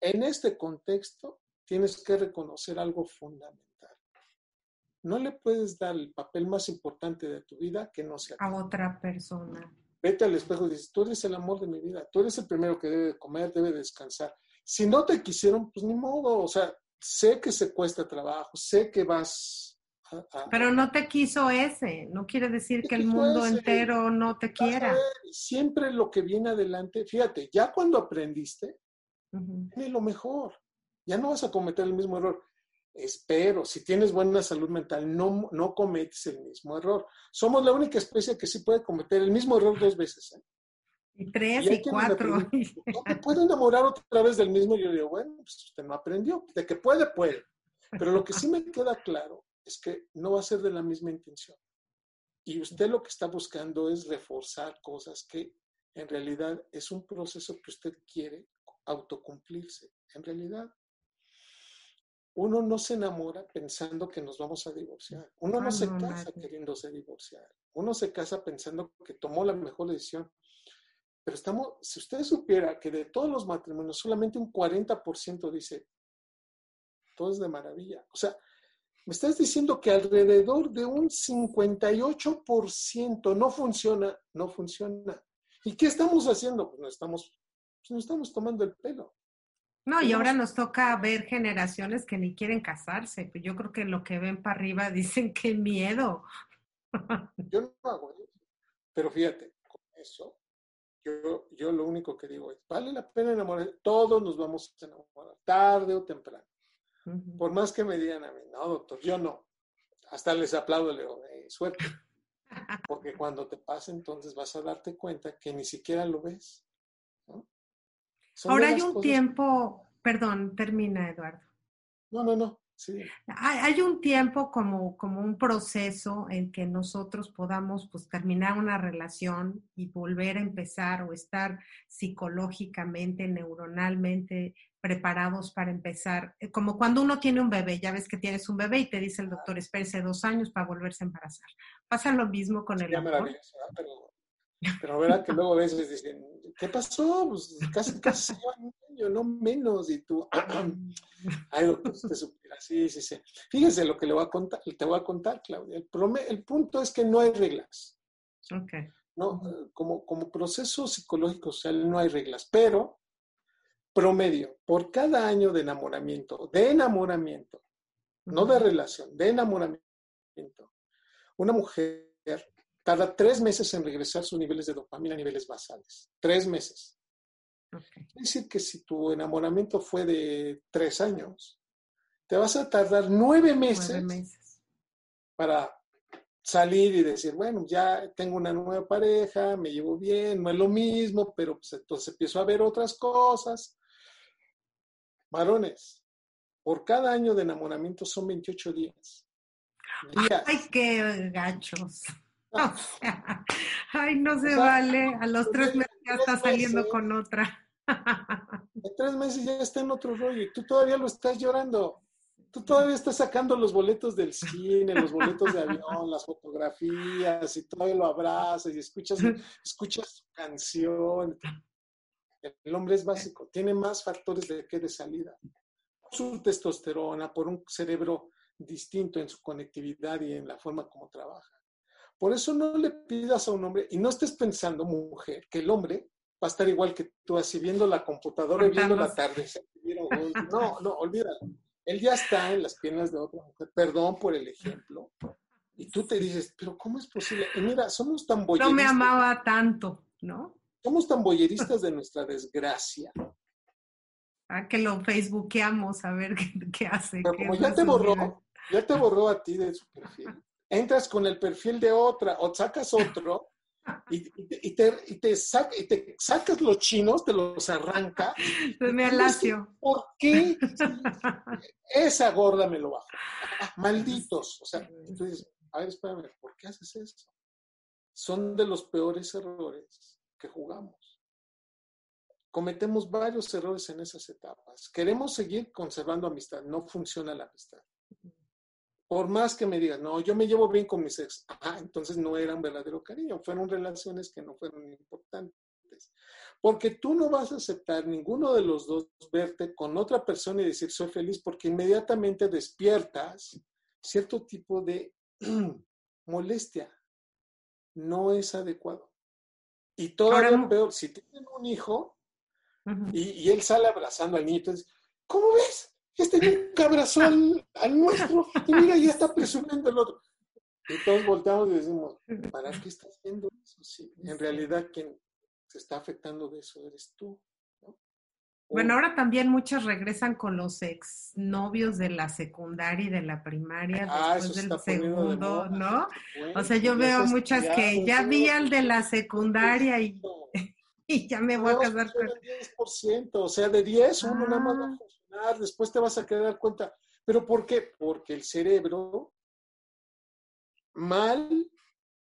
En este contexto, tienes que reconocer algo fundamental. No le puedes dar el papel más importante de tu vida que no sea a otra persona vete al espejo y dices, tú eres el amor de mi vida, tú eres el primero que debe comer, debe descansar. Si no te quisieron, pues ni modo, o sea, sé que se cuesta trabajo, sé que vas Pero no te quiso ese, no quiere decir que el mundo entero no te quiera. siempre lo que viene adelante, fíjate, ya cuando aprendiste, viene lo mejor, ya no vas a cometer el mismo error espero, si tienes buena salud mental, no, no cometes el mismo error. Somos la única especie que sí puede cometer el mismo error dos veces. ¿eh? Y tres y, cuatro. ¿No te puede enamorar otra vez del mismo? Y yo digo, bueno, pues usted no aprendió. De que puede, puede. Pero lo que sí me queda claro es que no va a ser de la misma intención. Y usted lo que está buscando es reforzar cosas que en realidad es un proceso que usted quiere autocumplirse. En realidad uno no se enamora pensando que nos vamos a divorciar. Uno no se casa queriéndose divorciar. Uno se casa pensando que tomó la mejor decisión. Pero estamos, si usted supiera que de todos los matrimonios solamente un 40% dice, todo es de maravilla. O sea, me estás diciendo que alrededor de un 58% no funciona, no funciona. ¿Y qué estamos haciendo? Pues nos estamos, pues nos estamos tomando el pelo. No, y ahora nos toca ver generaciones que ni quieren casarse. Pues yo creo que lo que ven para arriba [laughs] dicen qué miedo. [laughs] Yo no hago eso. Pero fíjate, con eso, yo, yo lo único que digo es, vale la pena enamorar. Todos nos vamos a enamorar, tarde o temprano. Por más que me digan a mí, no, doctor, yo no. Hasta les aplaudo, le digo, eh, suerte. Porque cuando te pase, entonces vas a darte cuenta que ni siquiera lo ves. Ahora hay un tiempo, perdón, termina Eduardo. No, no, no. Sí. Hay, un tiempo como, como un proceso en que nosotros podamos pues, terminar una relación y volver a empezar o estar psicológicamente, neuronalmente preparados para empezar. Eh, como cuando uno tiene un bebé, ya ves que tienes un bebé y te dice el doctor, espérese dos años para volverse a embarazar. Pasa lo mismo con el amor. Pero Pero verá que luego a veces dicen, ¿qué pasó? Pues casi, casi un año, no menos. Y tú, [clears throat] ay, doctor, usted supiera. Sí, sí, sí. Fíjese lo que le voy a contar, te voy a contar, Claudia. El, el punto es que no hay reglas. Okay. No, como, como proceso psicológico social no hay reglas, pero promedio, por cada año de enamoramiento, de enamoramiento, no de relación, de enamoramiento, una mujer tarda tres meses en regresar sus niveles de dopamina a niveles basales. Tres meses. Es decir que si tu enamoramiento fue de tres años, te vas a tardar nueve meses, meses. para salir y decir, bueno, ya tengo una nueva pareja, me llevo bien, no es lo mismo, pero pues entonces empiezo a ver otras cosas. Varones, por cada año de enamoramiento son 28 días. Ay, qué gachos. [laughs] ay, no se vale. A los tres meses ya está saliendo con otra. [laughs] En tres meses ya está en otro rollo y tú todavía lo estás llorando. Tú todavía estás sacando los boletos del cine, los boletos de avión, las fotografías y todavía lo abrazas y escuchas, escuchas su canción. El hombre es básico, tiene más factores de que de salida. Por su testosterona, por un cerebro distinto en su conectividad y en la forma como trabaja. Por eso no le pidas a un hombre, y no estés pensando, mujer, que el hombre va a estar igual que tú, así viendo la computadora y viendo la tarde. No, no, olvídalo. Él ya está en las piernas de otra mujer. Perdón por el ejemplo. Y tú te dices, pero ¿cómo es posible? Y mira, somos tan boyeristas. No me amaba tanto, ¿no? Somos tan boyeristas de nuestra desgracia. Ah, que lo facebookeamos a ver [laughs] qué, hace. Pero como ya te borró, ya te borró a ti de su perfil entras con el perfil de otra o sacas otro y, te, y, te, sacas los chinos, te los arranca. [laughs] Pues me alacio. ¿Por qué? Esa gorda me lo bajo. Malditos. O sea, entonces, a ver, espérame, ¿por qué haces eso? Son de los peores errores que jugamos. Cometemos varios errores en esas etapas. Queremos seguir conservando amistad. No funciona la amistad por más que me digas, no, yo me llevo bien con mis ex, ah, entonces no era un verdadero cariño, fueron relaciones que no fueron importantes. Porque tú no vas a aceptar ninguno de los dos verte con otra persona y decir soy feliz porque inmediatamente despiertas cierto tipo de [clears throat] molestia. No es adecuado. Y todavía peor, si tienen un hijo y, y, él sale abrazando al niño, entonces, ¿cómo ves? este nunca abrazó al, nuestro y mira, ya está presumiendo el otro. Y todos volteamos y decimos, ¿para qué estás haciendo eso? Sí, en realidad quien se está afectando de eso eres tú. Bueno, ahora también muchas regresan con los ex novios de la secundaria y de la primaria ah, después del segundo, ¿no? o sea, yo veo muchas que ya vi al de la secundaria y, [laughs] y ya me voy a casar con... 10%, o sea, de 10 uno nada más va ah después te vas a quedar cuenta. ¿Pero por qué? Porque el cerebro mal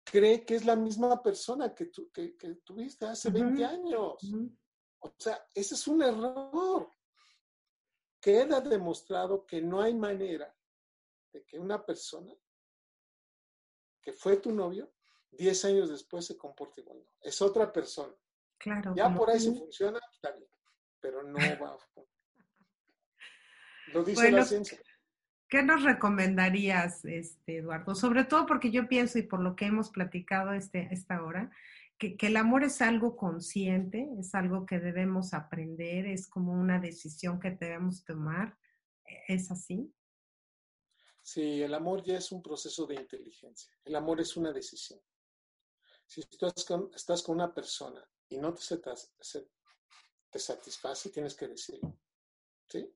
cree que es la misma persona que, que, tuviste hace 20 años. O sea, ese es un error. Queda demostrado que no hay manera de que una persona que fue tu novio, 10 años después se comporte igual. Es otra persona. Claro. Ya por ahí si funciona, está bien, pero no [laughs] va a lo dice la ciencia. ¿Qué nos recomendarías, este, Eduardo? Sobre todo porque yo pienso, y por lo que hemos platicado este, esta hora, que, el amor es algo consciente, es algo que debemos aprender, es como una decisión que debemos tomar. ¿Es así? Sí, el amor ya es un proceso de inteligencia. El amor es una decisión. Si tú estás con, una persona y no te, te satisface, tienes que decirlo. ¿Sí?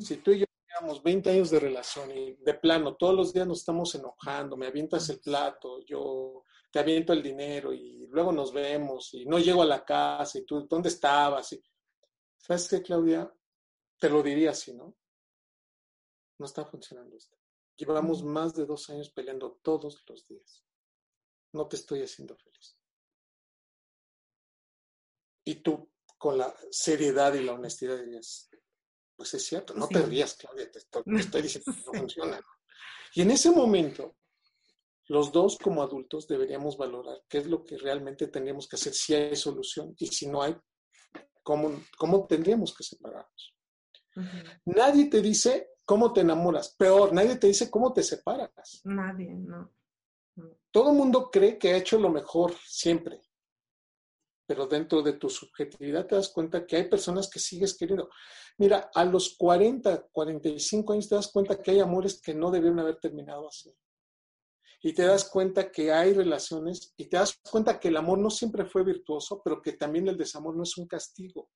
Si tú y yo llevamos 20 años de relación y de plano todos los días nos estamos enojando, me avientas el plato, yo te aviento el dinero y luego nos vemos y no llego a la casa y tú, ¿dónde estabas? Y, ¿Sabes qué, Claudia? Te lo diría así, ¿no? No está funcionando esto. Llevamos más de dos años peleando todos los días. No te estoy haciendo feliz. Y tú, con la seriedad y la honestidad, dirías, pues es cierto, no te rías, Claudia, te estoy, diciendo que no [laughs] funciona. Y en ese momento, los dos como adultos deberíamos valorar qué es lo que realmente tendríamos que hacer si hay solución y si no hay, cómo, cómo tendríamos que separarnos. Nadie te dice cómo te enamoras, peor, nadie te dice cómo te separas. Nadie, no. Todo el mundo cree que ha hecho lo mejor siempre, pero dentro de tu subjetividad te das cuenta que hay personas que sigues queriendo. Mira, a los 40, 45 años te das cuenta que hay amores que no debieron haber terminado así y te das cuenta que hay relaciones y te das cuenta que el amor no siempre fue virtuoso, pero que también el desamor no es un castigo.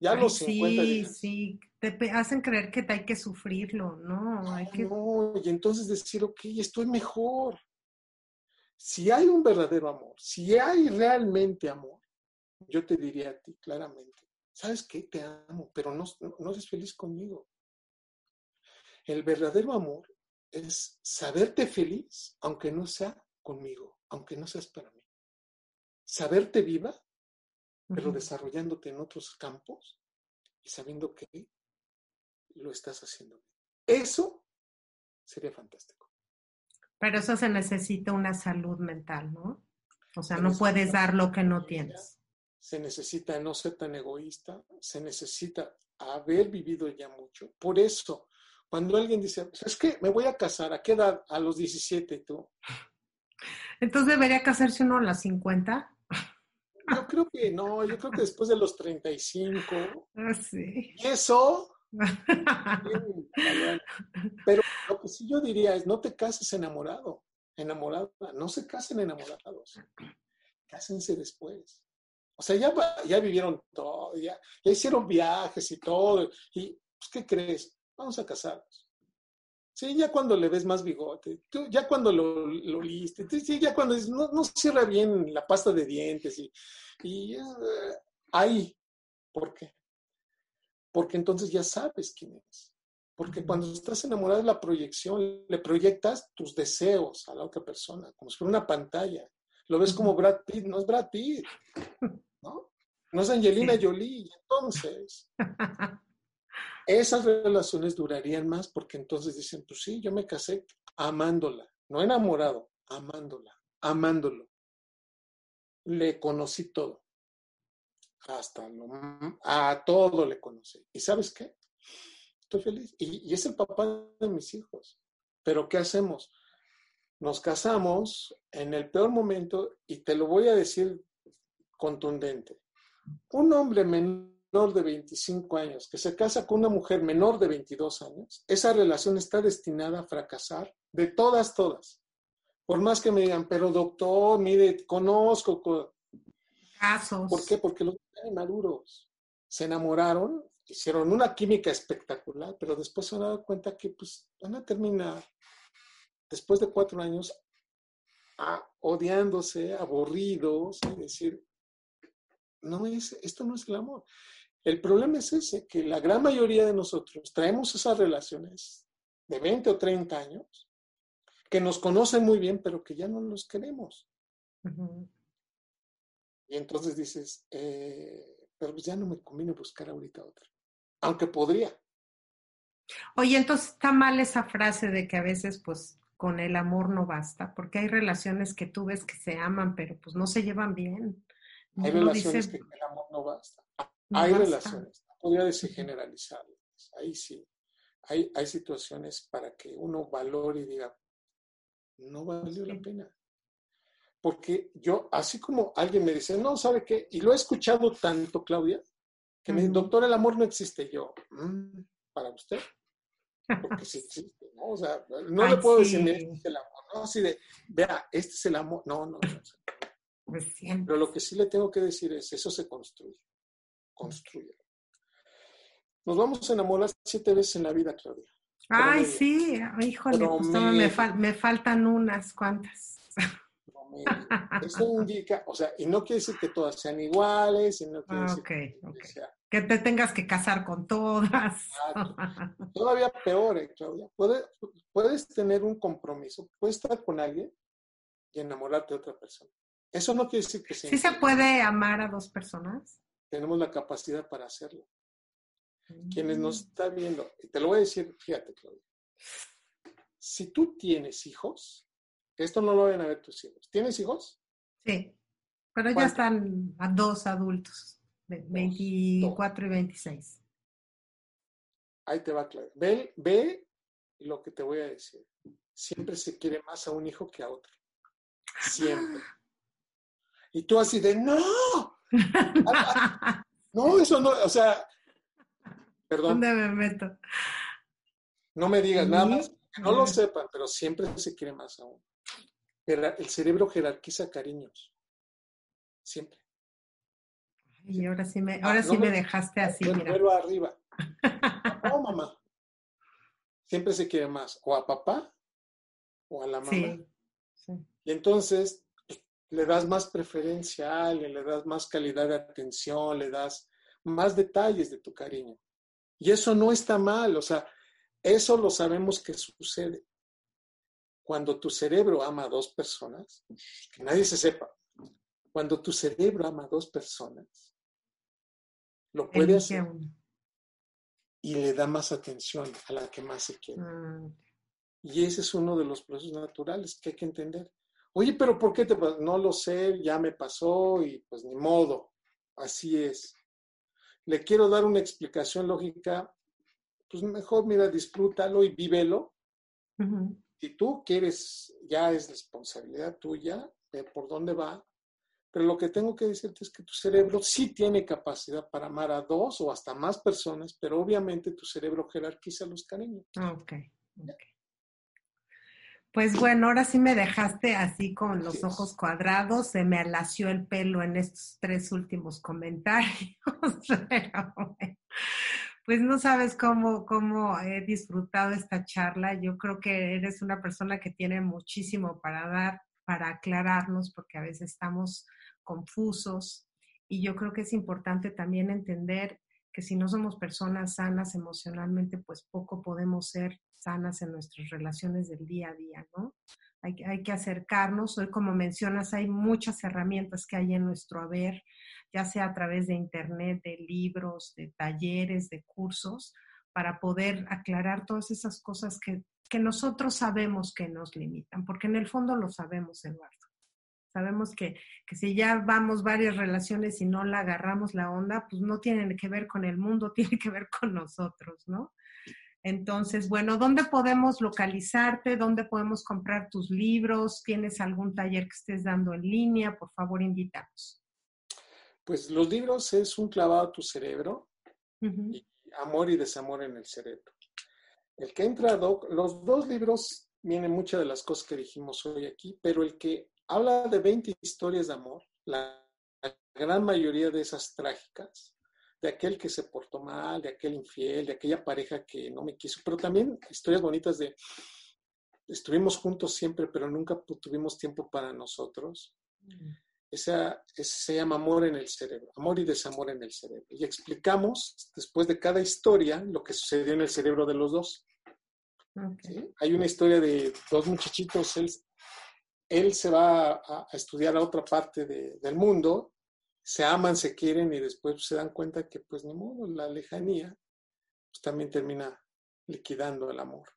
Ya los 50 Sí, sí, te hacen creer que hay que sufrirlo, ¿no? Hay que... No, y entonces decir, ok, estoy mejor. Si hay un verdadero amor, si hay realmente amor, yo te diría a ti claramente, ¿sabes qué? Te amo, pero no, no eres feliz conmigo. El verdadero amor es saberte feliz, aunque no sea conmigo, aunque no seas para mí. Saberte viva, pero desarrollándote en otros campos y sabiendo que lo estás haciendo Eso sería fantástico. Pero eso se necesita una salud mental, ¿no? O sea, no puedes dar lo que no tienes. Se necesita no ser tan egoísta, se necesita haber vivido ya mucho. Por eso, cuando alguien dice, es que me voy a casar, ¿a qué edad? A los 17, tú. Entonces debería casarse uno a las 50. Yo creo que no, yo creo que después de los 35. Ah, sí. Y eso. [laughs] pero lo que sí yo diría es, no te cases enamorado, enamorada, no se casen enamorados, cásense después. O sea, ya, ya vivieron todo, ya, ya hicieron viajes y todo, y pues, ¿qué crees? Vamos a casarnos. Sí, ya cuando le ves más bigote, tú, ya cuando lo, lo liste, sí, ya cuando no, no, cierra bien la pasta de dientes y, y uh, ahí, ¿por qué? Porque entonces ya sabes quién es. Porque cuando estás enamorado de la proyección, le proyectas tus deseos a la otra persona, como si fuera una pantalla. Lo ves como Brad Pitt, no es Brad Pitt, ¿no? No es Angelina Jolie. Entonces, [laughs] esas relaciones durarían más porque entonces dicen, pues sí, yo me casé amándola, no enamorado, amándola, amándolo. Le conocí todo. Hasta lo, a todo le conocí. ¿Y sabes qué? Estoy feliz. Y, y es el papá de mis hijos. Pero ¿qué hacemos? Nos casamos en el peor momento y te lo voy a decir contundente. Un hombre menor menor de 25 años que se casa con una mujer menor de 22 años, esa relación está destinada a fracasar de todas, todas. Por más que me digan, pero doctor, mire, conozco casos. ¿Por qué? Porque los están maduros. Se enamoraron, hicieron una química espectacular, pero después se han dado cuenta que pues van a terminar después de cuatro años odiándose, aburridos, es decir, no es, esto no es el amor. El problema es ese, que la gran mayoría de nosotros traemos esas relaciones de 20 o 30 años, que nos conocen muy bien, pero que ya no los queremos. Y entonces dices, eh, pero pues ya no me conviene buscar ahorita otra, aunque podría. Oye, entonces está mal esa frase de que a veces pues con el amor no basta, porque hay relaciones que tú ves que se aman, pero pues no se llevan bien. Hay relaciones que el amor no basta. Hay relaciones, no podría decir generalizarlas, ahí sí. Hay, hay situaciones para que uno valore y diga, no valió la pena. Porque yo, así como alguien me dice, no, ¿sabe qué? Y lo he escuchado tanto, Claudia, que me dice, doctor, el amor no existe. Yo, mm, ¿para usted? Porque sí [laughs] existe, ¿no? O sea, no le puedo decir, este es el amor, ¿no? Así de, vea, este es el amor. No, no, no. Pero lo que sí le tengo que decir es, eso se construye construye. Nos vamos a enamorar siete veces en la vida, Claudia. Ay, sí, híjole, pues me, me, faltan unas cuantas. Eso indica, o sea, y no quiere decir que todas sean iguales, y no quiere decir que, que, te tengas que casar con todas. Todavía peor, eh, Claudia. Puedes, puedes tener un compromiso, puedes estar con alguien y enamorarte de otra persona. Eso no quiere decir que sea. ¿Sí se puede amar a dos personas? Tenemos la capacidad para hacerlo. Quienes nos mm. están viendo, y te lo voy a decir, fíjate, Claudia, si tú tienes hijos, esto no lo ven a ver tus hijos. ¿Tienes hijos? Sí, pero ya están a dos adultos, de 24 y 26. Ahí te va claro. Ve, ve lo que te voy a decir. Siempre se quiere más a un hijo que a otro. Siempre. [gasps] Y tú así de, no, [laughs] no, eso no, o sea, perdón, ¿Dónde me meto? no me digas nada más, que no lo sepan, pero siempre se quiere más a uno. Pero el cerebro jerarquiza cariños. Siempre. Y ahora sí me, Ah, ahora no sí me me- dejaste así, mira. arriba. [laughs] No, mamá. Siempre se quiere más, o a papá o a la mamá. Sí, sí. Y entonces le das más preferencia a alguien, le das más calidad de atención, le das más detalles de tu cariño. Y eso no está mal, o sea, eso lo sabemos que sucede. Cuando tu cerebro ama a dos personas, que nadie se sepa, cuando tu cerebro ama a dos personas, lo puede hacer uno. y le da más atención a la que más se quiere. Mm, Y ese es uno de los procesos naturales que hay que entender. Oye, pero ¿por qué te pasó? No lo sé, ya me pasó y pues ni modo. Así es. Le quiero dar una explicación lógica. Pues mejor, mira, disfrútalo y vívelo. ujú. Si tú quieres, ya es responsabilidad tuya, ve por dónde va. Pero lo que tengo que decirte es que tu cerebro sí tiene capacidad para amar a dos o hasta más personas, pero obviamente tu cerebro jerarquiza los cariños. Ok, ok. Pues bueno, ahora sí me dejaste así con los ojos cuadrados, se me alació el pelo en estos tres últimos comentarios, [laughs] pero bueno, pues no sabes cómo, cómo he disfrutado esta charla. Yo creo que eres una persona que tiene muchísimo para dar, para aclararnos, porque a veces estamos confusos y yo creo que es importante también entender que si no somos personas sanas emocionalmente, pues poco podemos ser sanas en nuestras relaciones del día a día, ¿no? Hay, que- hay que acercarnos. Hoy, como mencionas, hay muchas herramientas que hay en nuestro haber, ya sea a través de internet, de libros, de talleres, de cursos, para poder aclarar todas esas cosas que, que nosotros sabemos que nos limitan, porque en el fondo lo sabemos, Eduardo. Sabemos que, que si ya vamos varias relaciones y no la agarramos la onda, pues no tienen que ver con el mundo, [laughs] tiene que ver con nosotros, ¿no? Entonces, bueno, ¿dónde podemos localizarte? ¿Dónde podemos comprar tus libros? ¿Tienes algún taller que estés dando en línea? Por favor, invítanos. Pues los libros es un clavado a tu cerebro, y amor y desamor en el cerebro. El que entra, Doc, los dos libros vienen muchas de las cosas que dijimos hoy aquí, pero el que habla de 20 historias de amor, la, la gran mayoría de esas trágicas, de aquel que se portó mal, de aquel infiel, de aquella pareja que no me quiso, pero también historias bonitas de estuvimos juntos siempre, pero nunca tuvimos tiempo para nosotros. Esa, ese se llama amor en el cerebro, amor y desamor en el cerebro. Y explicamos después de cada historia lo que sucedió en el cerebro de los dos. Hay una historia de dos muchachitos, él, él se va a, a estudiar a otra parte de- del mundo, se aman, se quieren y después se dan cuenta que pues ni modo, la lejanía pues, también termina liquidando el amor.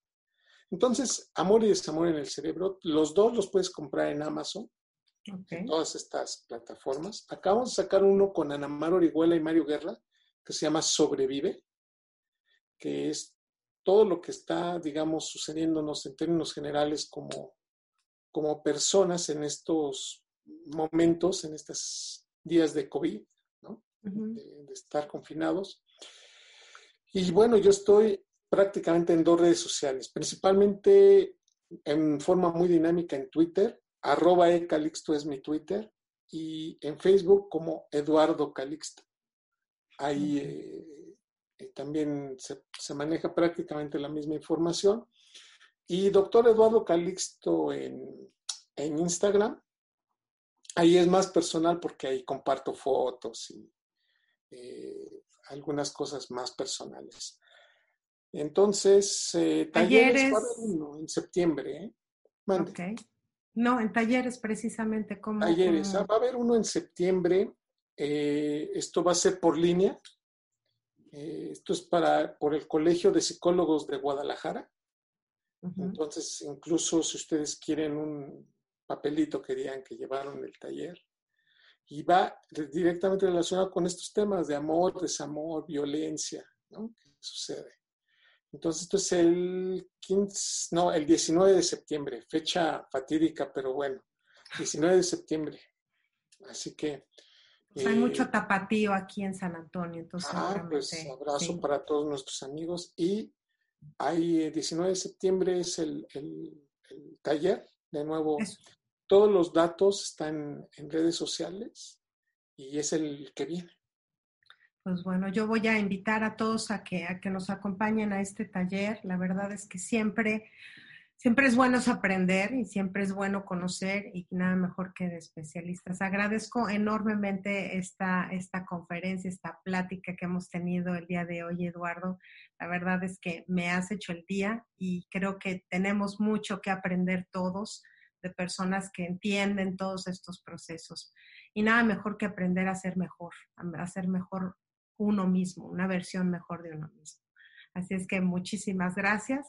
Entonces, amor y desamor en el cerebro, los dos los puedes comprar en Amazon en todas estas plataformas. Acabamos de sacar uno con Ana Mar Orihuela y Mario Guerra, que se llama Sobrevive, que es todo lo que está, digamos, sucediéndonos en términos generales como, como personas en estos momentos, en estos días de COVID, ¿no? Ujú, de, de estar confinados. Y bueno, yo estoy prácticamente en dos redes sociales, principalmente en forma muy dinámica en Twitter, arroba ecalixto es mi Twitter, y en Facebook como Eduardo Calixto. Ahí eh, eh, también se, se maneja prácticamente la misma información. Y doctor Eduardo Calixto en, en Instagram, ahí es más personal porque ahí comparto fotos y eh, algunas cosas más personales. Entonces, eh, talleres, uno en septiembre. ¿eh? Mande. No, en talleres precisamente como... Talleres, ah, va a haber uno en septiembre. eh, esto va a ser por línea. Eh, esto es para por el Colegio de Psicólogos de Guadalajara. Entonces, incluso si ustedes quieren un, papelito querían que llevaron el taller. Y va directamente relacionado con estos temas de amor, desamor, violencia, ¿no? ¿Qué sucede? Entonces, esto es el 15, no, el 19 de septiembre, fecha fatídica, pero bueno, 19 de septiembre. Así que... Pues hay mucho eh, tapatío aquí en San Antonio, entonces... Ah, pues abrazo para todos nuestros amigos. Y hay 19 de septiembre es el, taller, de nuevo. Todos los datos están en redes sociales y es el que viene. Pues bueno, yo voy a invitar a todos a que, a que nos acompañen a este taller. La verdad es que siempre, siempre es bueno aprender y siempre es bueno conocer y nada mejor que de especialistas. Agradezco enormemente esta, esta conferencia, esta plática que hemos tenido el día de hoy, Eduardo. La verdad es que me has hecho el día y creo que tenemos mucho que aprender todos de personas que entienden todos estos procesos. Y nada mejor que aprender a ser mejor, a ser mejor uno mismo, una versión mejor de uno mismo. Así es que muchísimas gracias.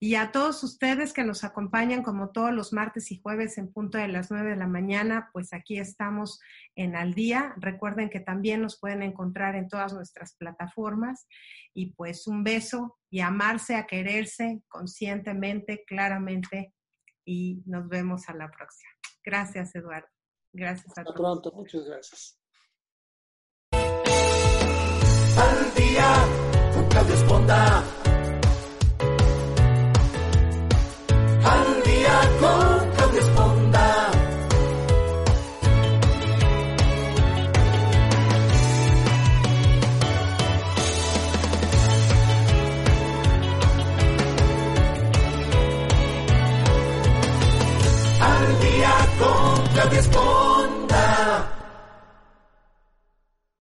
Y a todos ustedes que nos acompañan como todos los martes y jueves en punto de las 9 de la mañana, pues aquí estamos en Al Día. Recuerden que también nos pueden encontrar en todas nuestras plataformas. Y pues un beso y amarse, a quererse conscientemente, claramente. Y nos vemos a la próxima. Gracias, Eduardo. Gracias a todos. Hasta pronto. Muchas gracias. al día con